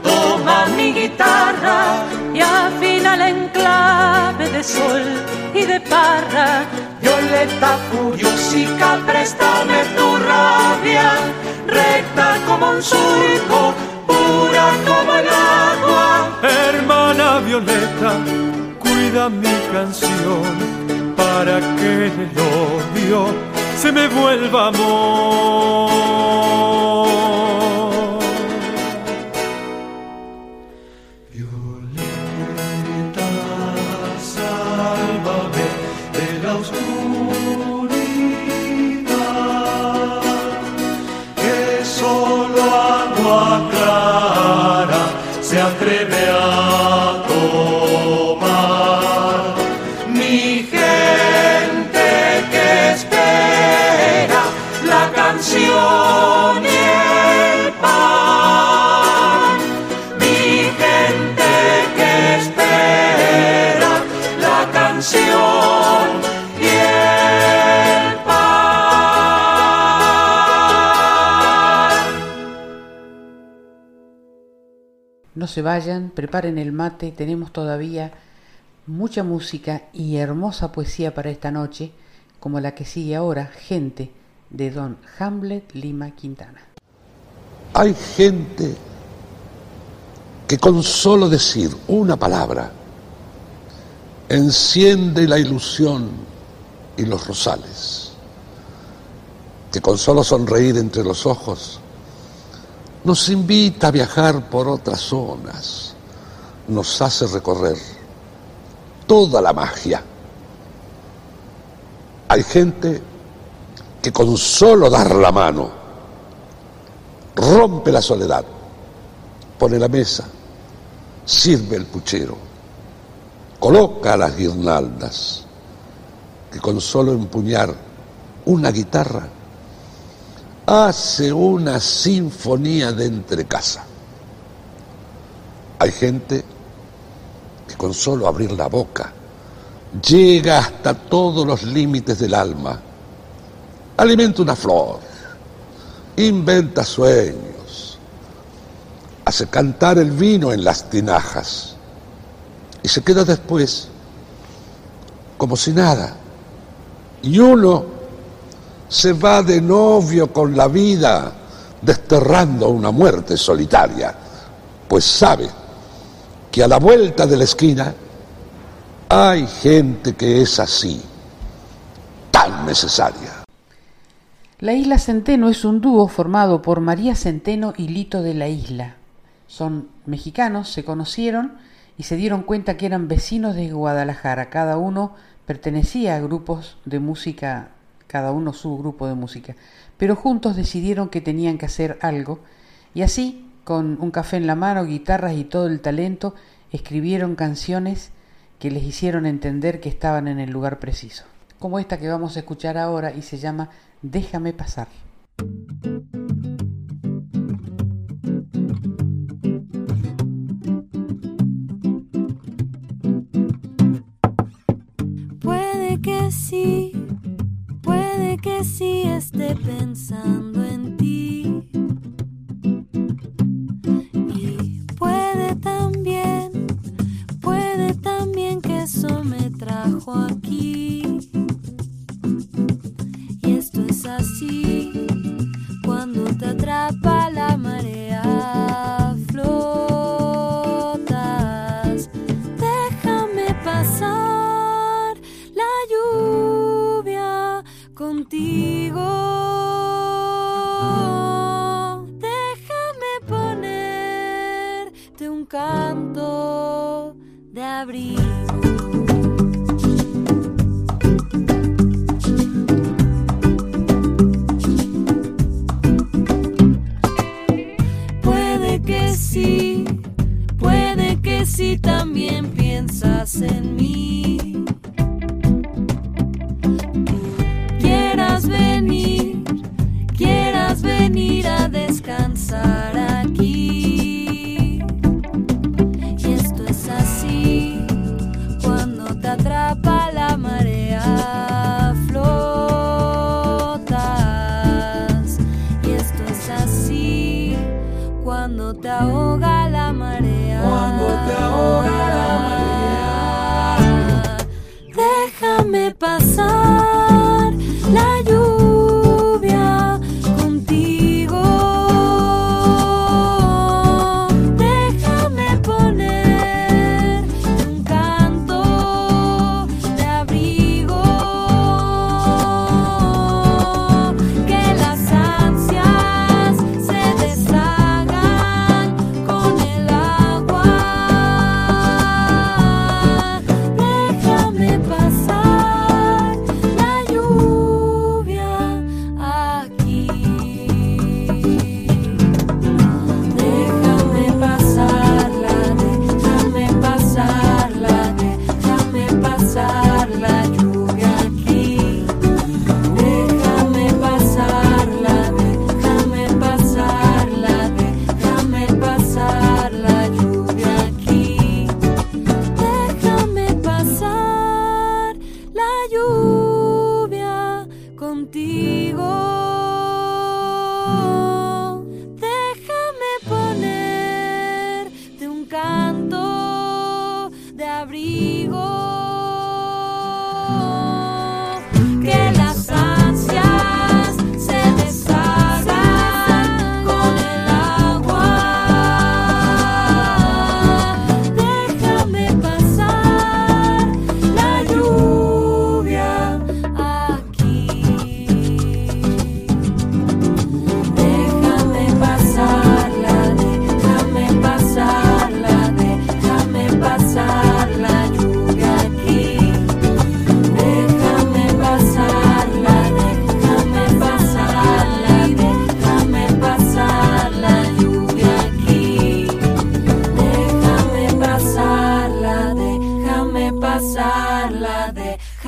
toma mi guitarra y afina en clave de sol y de parra. Violeta furiosica, préstame tu rabia, recta como un surco, pura como el agua. Hermana Violeta, cuida mi canción para que el odio se me vuelva amor. No se vayan, preparen el mate, tenemos todavía mucha música y hermosa poesía para esta noche, como la que sigue ahora, Gente, de don Hamlet Lima Quintana. Hay gente que con solo decir una palabra enciende la ilusión y los rosales, que con solo sonreír entre los ojos nos invita a viajar por otras zonas, nos hace recorrer toda la magia. Hay gente que con solo dar la mano rompe la soledad, pone la mesa, sirve el puchero, coloca las guirnaldas, que con solo empuñar una guitarra hace una sinfonía de entre casa. Hay gente que con solo abrir la boca llega hasta todos los límites del alma, alimenta una flor, inventa sueños, hace cantar el vino en las tinajas y se queda después como si nada. Y uno se va de novio con la vida desterrando una muerte solitaria, pues sabe que a la vuelta de la esquina hay gente que es así, tan necesaria. La Isla Centeno es un dúo formado por María Centeno y Lito de la Isla. Son mexicanos, se conocieron y se dieron cuenta que eran vecinos de Guadalajara. Cada uno pertenecía a grupos de música, cada uno su grupo de música. Pero juntos decidieron que tenían que hacer algo y así, con un café en la mano, guitarras y todo el talento, escribieron canciones que les hicieron entender que estaban en el lugar preciso. Como esta que vamos a escuchar ahora y se llama Déjame pasar.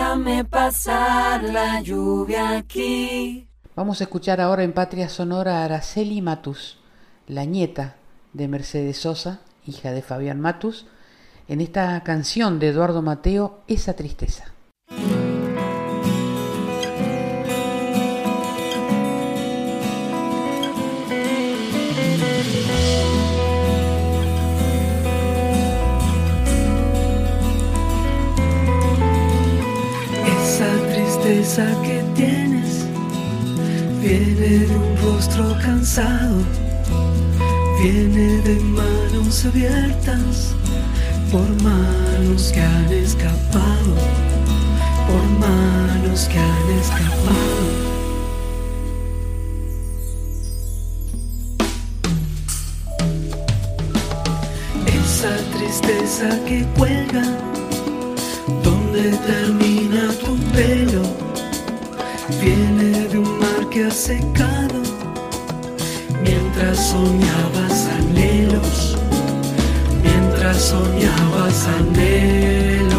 déjame pasar la lluvia aquí. Vamos a escuchar ahora en Patria Sonora a Araceli Matus, la nieta de Mercedes Sosa, hija de Fabián Matus, en esta canción de Eduardo Mateo, Esa Tristeza. sonrisa que tienes. Viene de un rostro cansado, viene de manos abiertas, por manos que han escapado, por manos que han escapado. Esa tristeza que cuelga, donde termina tu pelo viene de un mar que ha secado mientras soñabas anhelos, mientras soñabas anhelos.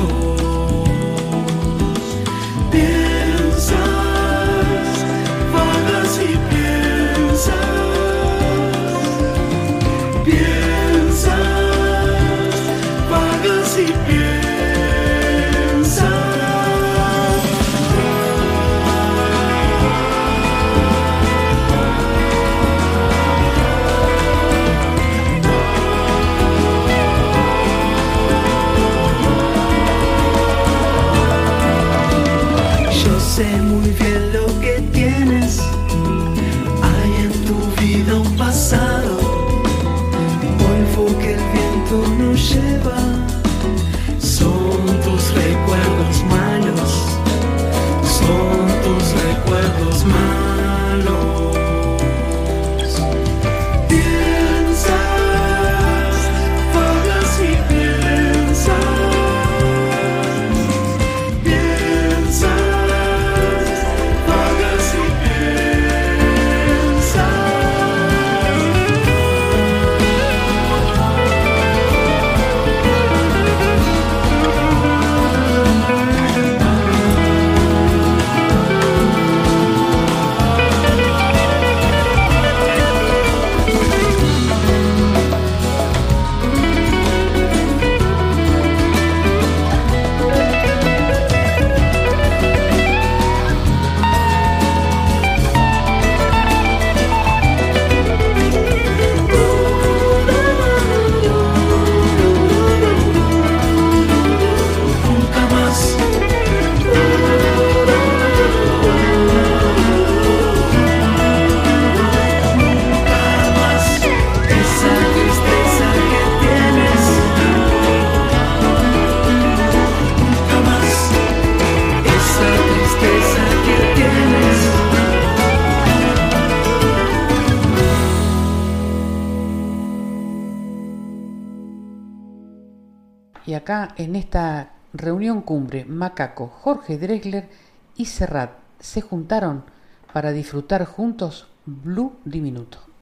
Y acá en esta reunión cumbre, Macaco, Jorge Dresler y Serrat se juntaron para disfrutar juntos Blue Diminuto.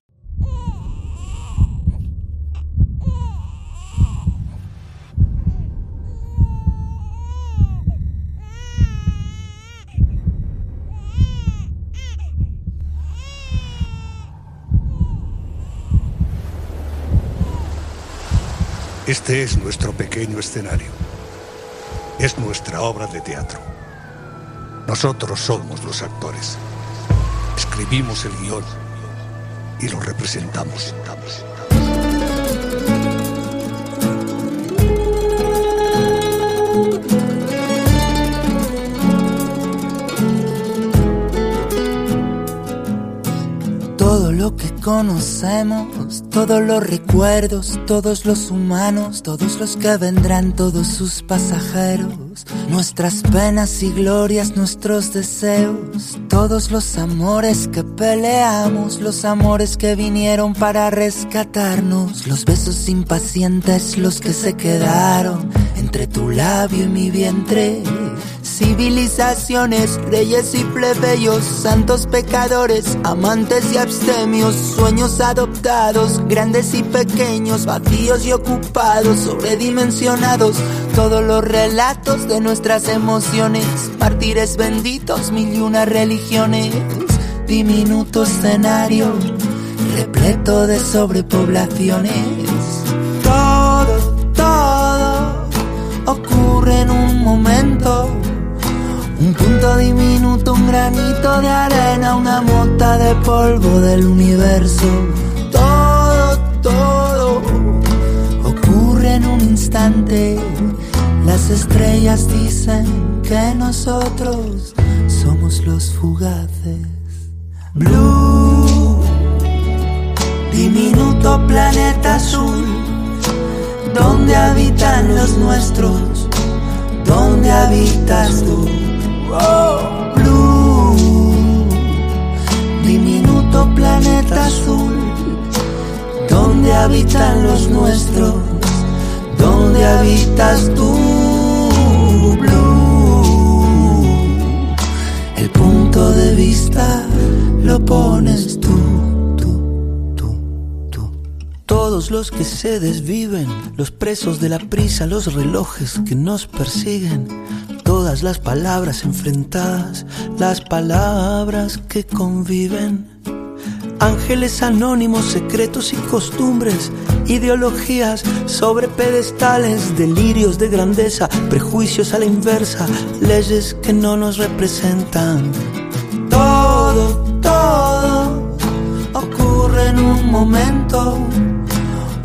Este es nuestro pequeño escenario. Es nuestra obra de teatro. Nosotros somos los actores. Escribimos el guion y lo representamos. Conocemos, todos los recuerdos, todos los humanos, todos los que vendrán, todos sus pasajeros, nuestras penas y glorias, nuestros deseos, todos los amores que peleamos, los amores que vinieron para rescatarnos, los besos impacientes, los que se quedaron entre tu labio y mi vientre. Civilizaciones, reyes y plebeyos, santos pecadores, amantes y abstemios, sueños adoptados, grandes y pequeños, vacíos y ocupados, sobredimensionados, todos los relatos de nuestras emociones, mártires benditos, mil y una religiones, diminuto escenario, repleto de sobrepoblaciones. Un punto diminuto, un granito de arena, una mota de polvo del universo. Todo, todo ocurre en un instante. Las estrellas dicen que nosotros somos los fugaces. Blue, diminuto planeta azul, donde habitan los nuestros, donde habitas tú. Oh, blue, diminuto planeta azul, donde habitan los nuestros, donde habitas tú, blue. El punto de vista lo pones tú. Todos los que se desviven, los presos de la prisa, los relojes que nos persiguen, las palabras enfrentadas, las palabras que conviven. Ángeles anónimos, secretos y costumbres, ideologías sobre pedestales, delirios de grandeza, prejuicios a la inversa, leyes que no nos representan. Todo, todo ocurre en un momento.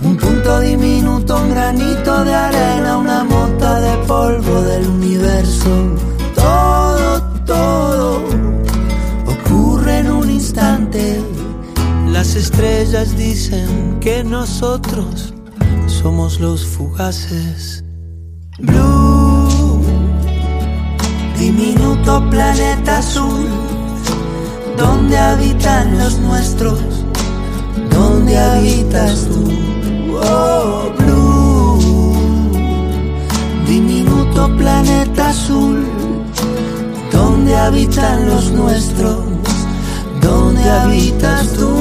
Un punto diminuto, un granito de arena, una mota de polvo del universo. Todo, todo ocurre en un instante. Las estrellas dicen que nosotros somos los fugaces. Blue, diminuto planeta azul, donde habitan los nuestros, donde habitas tú. Oh, blue, diminuto planeta azul, donde habitan los nuestros, donde habitas tú,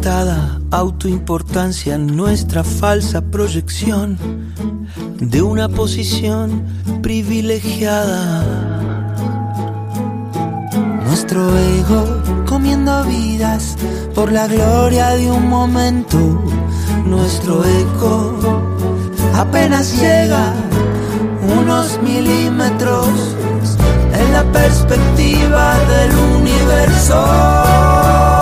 Alimentada autoimportancia, nuestra falsa proyección de una posición privilegiada. Nuestro ego comiendo vidas por la gloria de un momento. Nuestro eco apenas llega unos milímetros en la perspectiva del universo.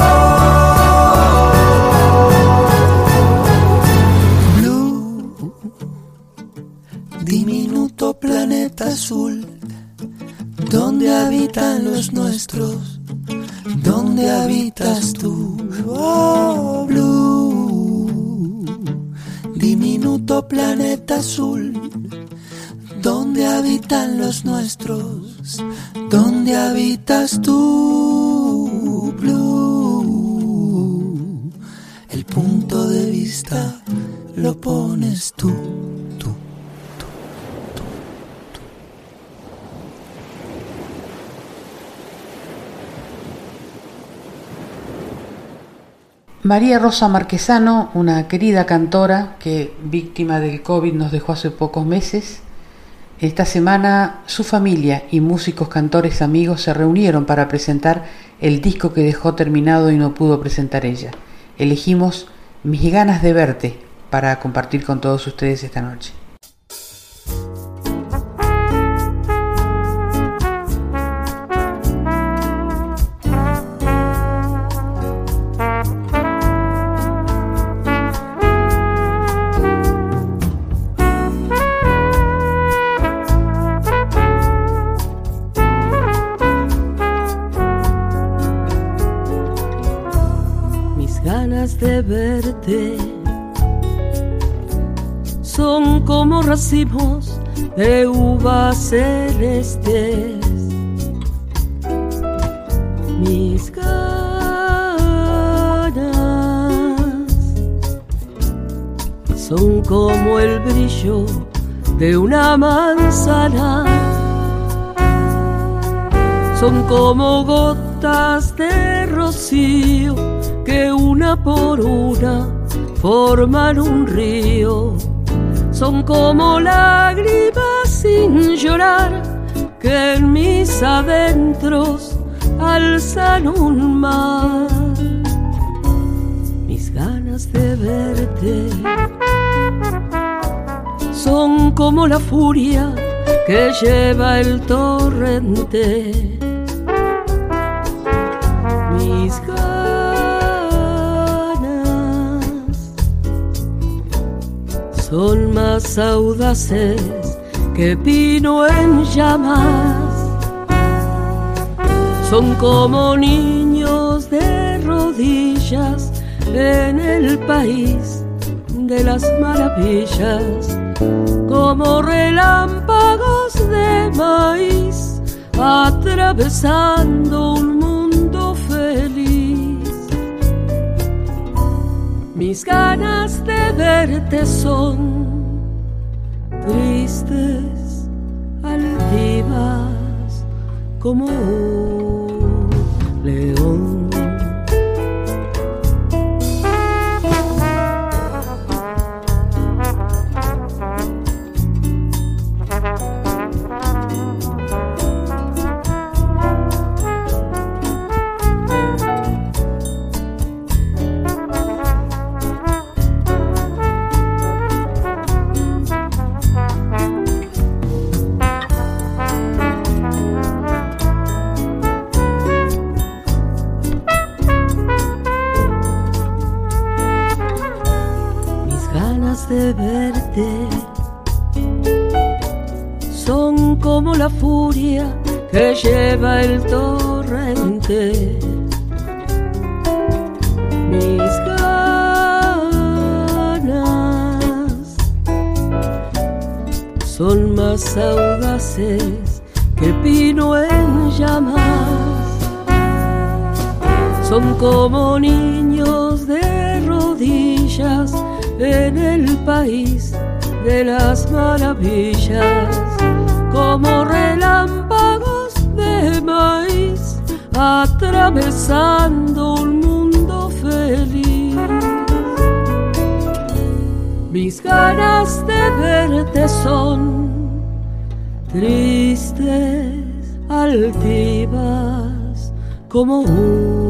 ¿Dónde habitas tú? Blue, diminuto planeta azul. ¿Dónde habitan los nuestros? ¿Dónde habitas tú, María Rosa Marquesano, una querida cantora que víctima del COVID nos dejó hace pocos meses, esta semana su familia y músicos, cantores, amigos se reunieron para presentar el disco que dejó terminado y no pudo presentar ella. Elegimos Mis ganas de verte para compartir con todos ustedes esta noche. Racimos de uvas celestes. Mis ganas son como el brillo de una manzana. Son como gotas de rocío que una por una forman un río. Son como lágrimas sin llorar que en mis adentros alzan un mar. Mis ganas de verte son como la furia que lleva el torrente. Son más audaces que pino en llamas. Son como niños de rodillas en el país de las maravillas, como relámpagos de maíz atravesando un Mis ganas de verte son tristes, altivas, como un león. Mis ganas son más audaces que pino en llamas. Son como niños de rodillas en el país de las maravillas, atravesando un mundo feliz. Mis ganas de verte son tristes, altivas, como un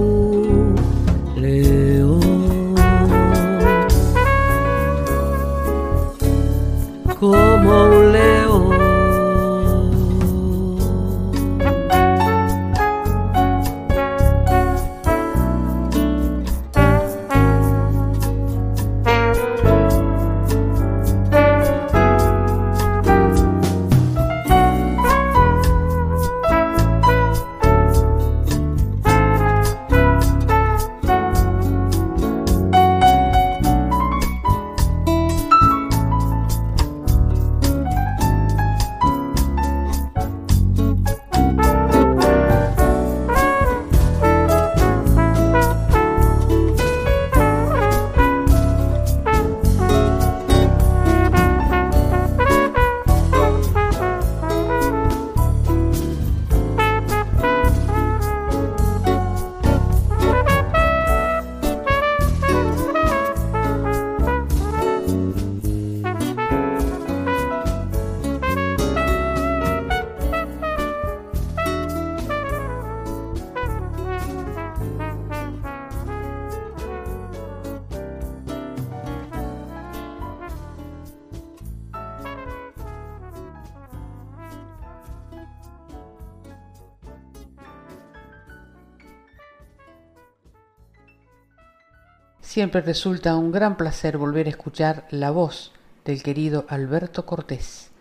Siempre resulta un gran placer volver a escuchar la voz del querido Alberto Cortés,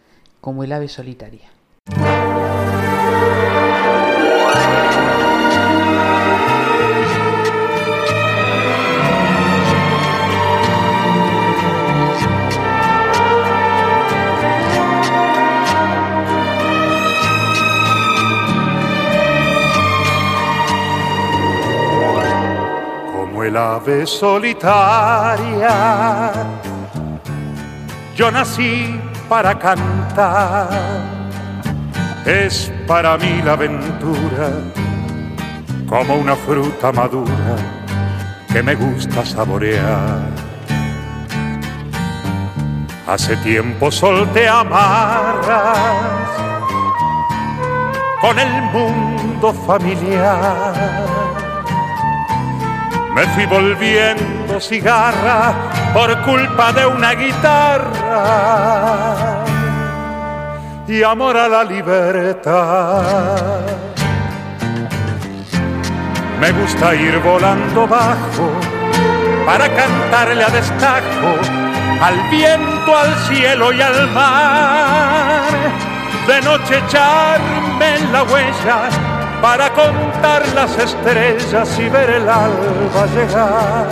como el ave solitaria. Solitaria, yo nací para cantar. Es para mí la aventura como una fruta madura que me gusta saborear. Hace tiempo solté amarras con el mundo familiar. Me fui volviendo cigarra por culpa de una guitarra y amor a la libertad. Me gusta ir volando bajo para cantarle a destajo al viento, al cielo y al mar. De noche echarme en la huella para contar las estrellas y ver el alba llegar.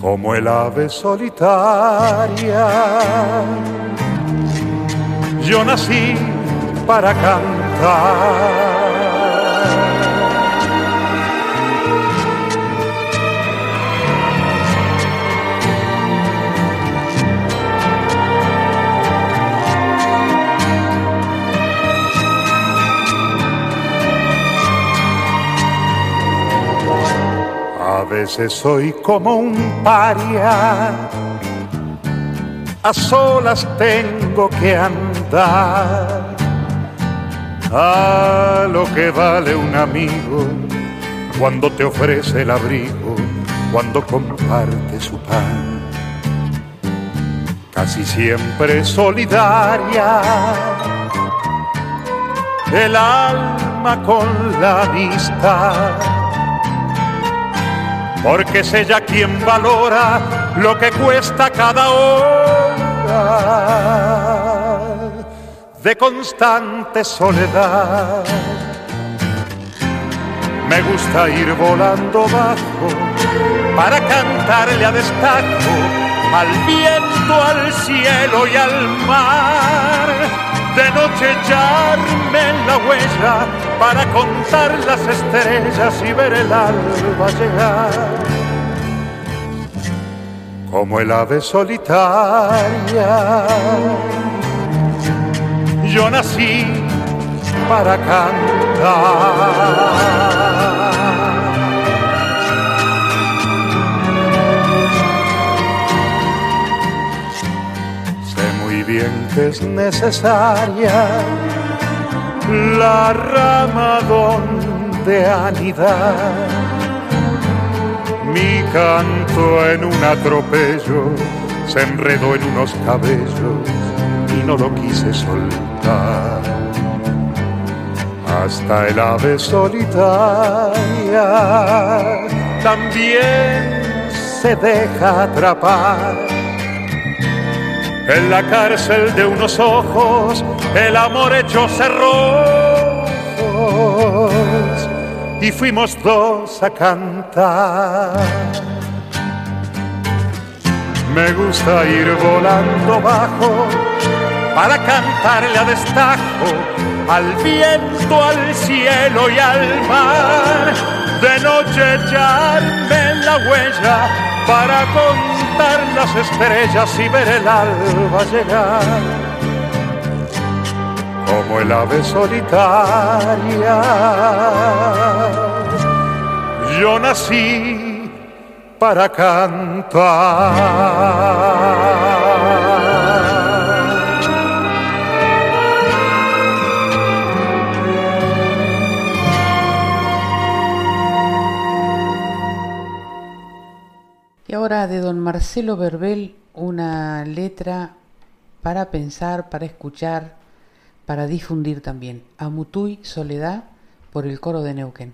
Como el ave solitaria, yo nací para cantar. Veces soy como un paria, a solas tengo que andar. A lo que vale un amigo cuando te ofrece el abrigo, cuando comparte su pan. Casi siempre solidaria, el alma con la amistad porque es ella quien valora lo que cuesta cada hora de constante soledad. Me gusta ir volando bajo para cantarle a destajo al viento, al cielo y al mar. De noche echarme en la huella para contar las estrellas y ver el alba llegar. Como el ave solitaria, yo nací para cantar. Bien que es necesaria la rama donde anidar. Mi canto en un atropello se enredó en unos cabellos y no lo quise soltar. Hasta el ave solitaria también se deja atrapar. En la cárcel de unos ojos el amor hecho cerrojos y fuimos dos a cantar. Me gusta ir volando bajo para cantarle a destajo al viento, al cielo y al mar. De noche echarme en la huella para contar las estrellas y ver el alba llegar. Como el ave solitaria, yo nací para cantar. De don Marcelo Verbel una letra para pensar, para escuchar, para difundir también. Amutuy Soledad por el coro de Neuquén.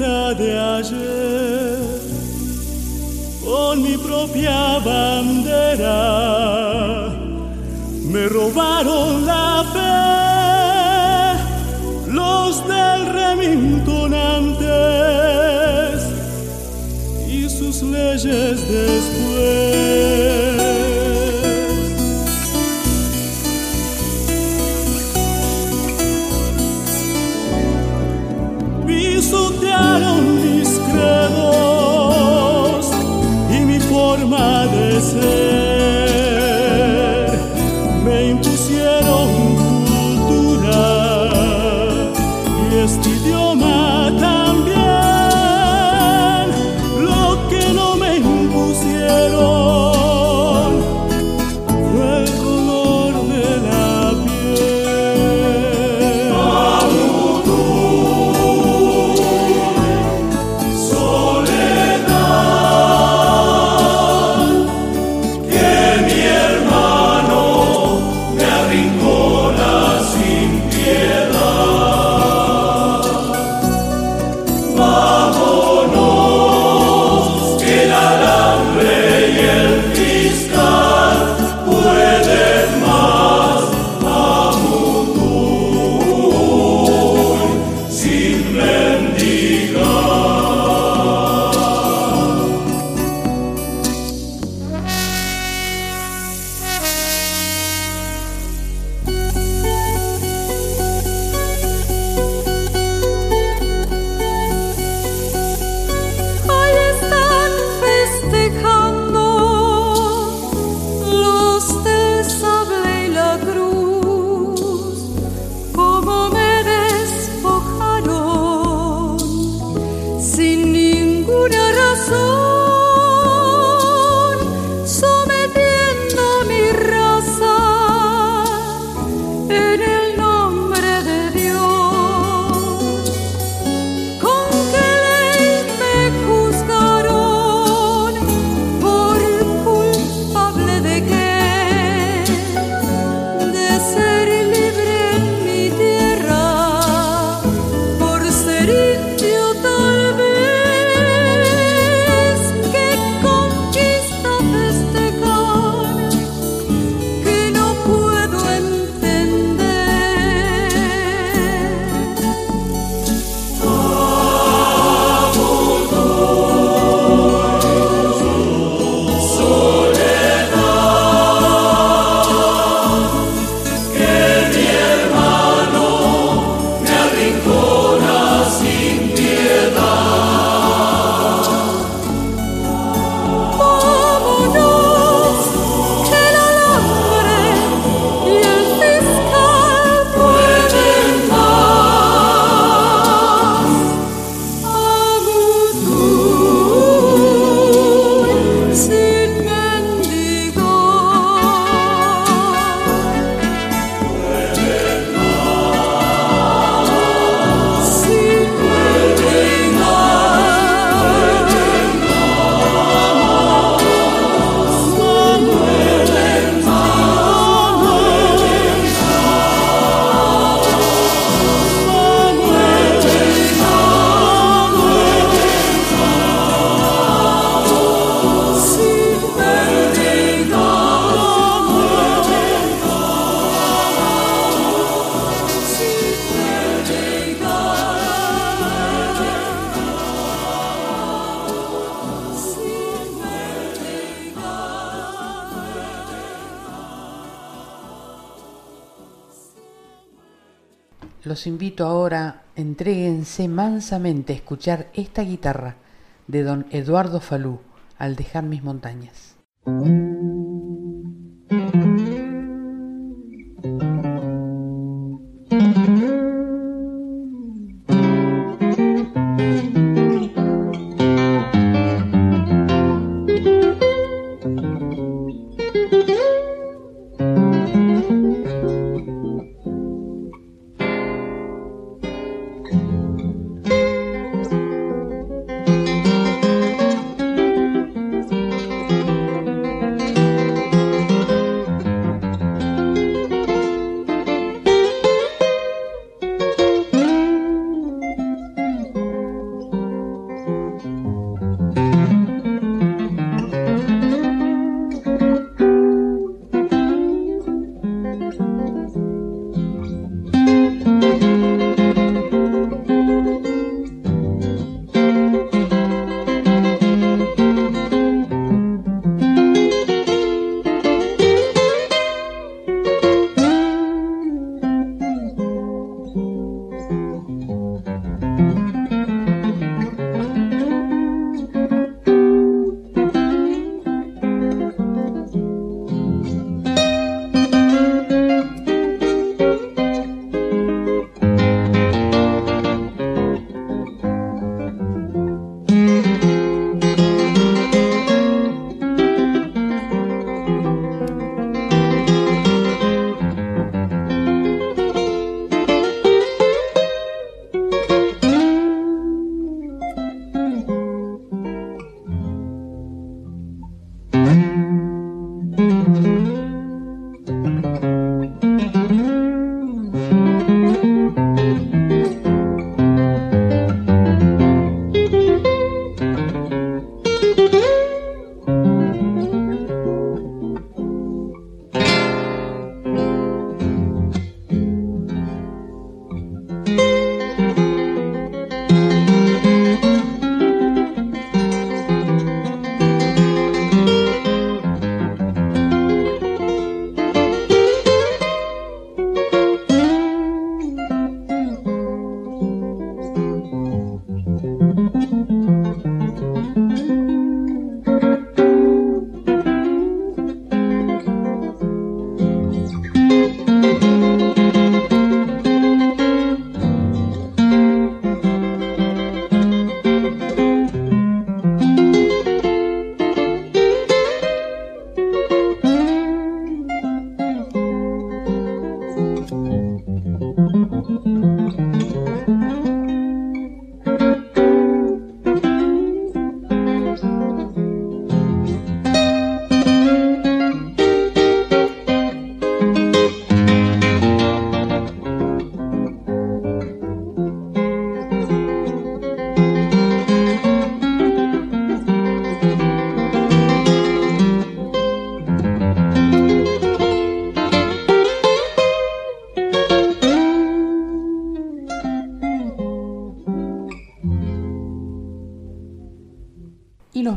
de ayer con mi propia bandera. Me robaron la mansamente escuchar esta guitarra de don Eduardo Falú al dejar mis montañas.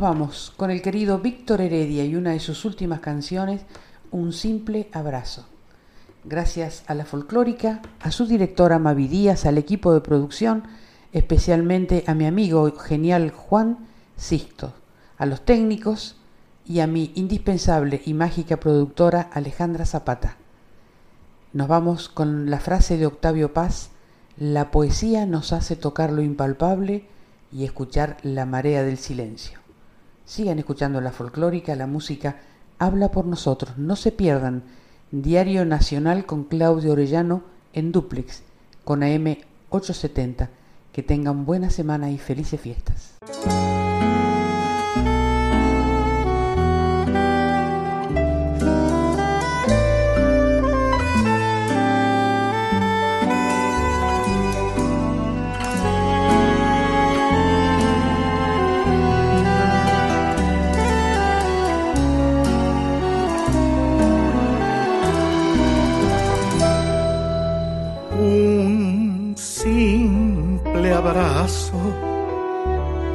Vamos con el querido Víctor Heredia y una de sus últimas canciones, Un simple abrazo. Gracias a la folclórica, a su directora Mavi Díaz, al equipo de producción, especialmente a mi amigo genial Juan Sisto, a los técnicos y a mi indispensable y mágica productora Alejandra Zapata. Nos vamos con la frase de Octavio Paz, la poesía nos hace tocar lo impalpable y escuchar la marea del silencio. Sigan escuchando la folclórica, la música habla por nosotros. No se pierdan Diario Nacional con Claudio Orellano en Duplex con AM 870. Que tengan buena semana y felices fiestas. Abrazo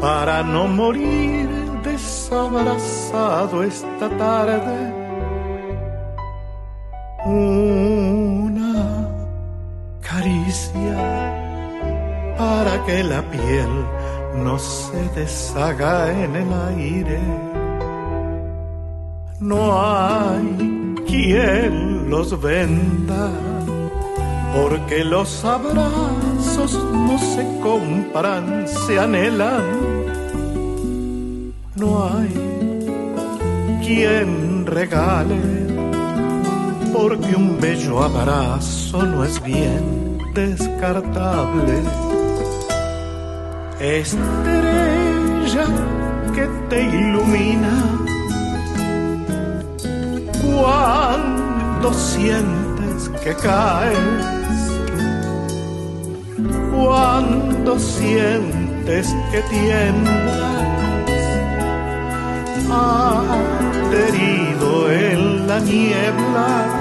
para no morir desabrazado esta tarde. Una caricia para que la piel no se deshaga en el aire. No hay quien los venda porque los abrazos no se compran, se anhelan. No hay quien regale, porque un bello abrazo no es bien descartable. Estrella que te ilumina cuando sientes que caes cuando sientes que tiemblas, adherido en la niebla.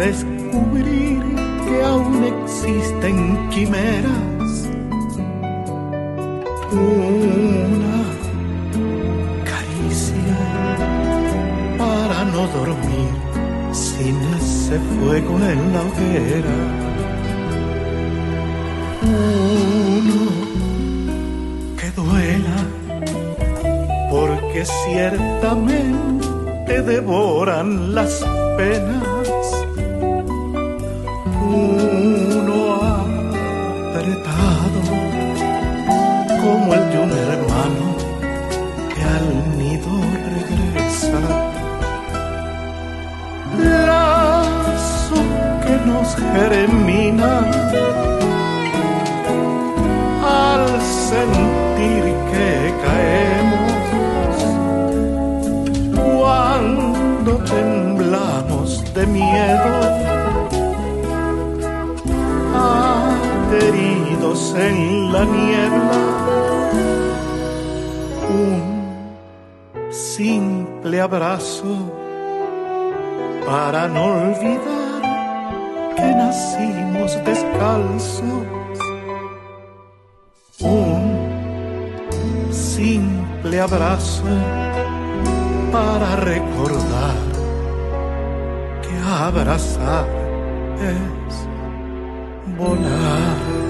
Descubrir que aún existen quimeras. Una caricia para no dormir sin ese fuego en la hoguera. Uno que duela porque ciertamente te devoran las penas. Uno apretado como el de un hermano que al nido regresa. Lazo que nos germina al sentir que caemos cuando temblamos de miedo, en la niebla, un simple abrazo para no olvidar que nacimos descalzos, un simple abrazo para recordar que abrazar es volar.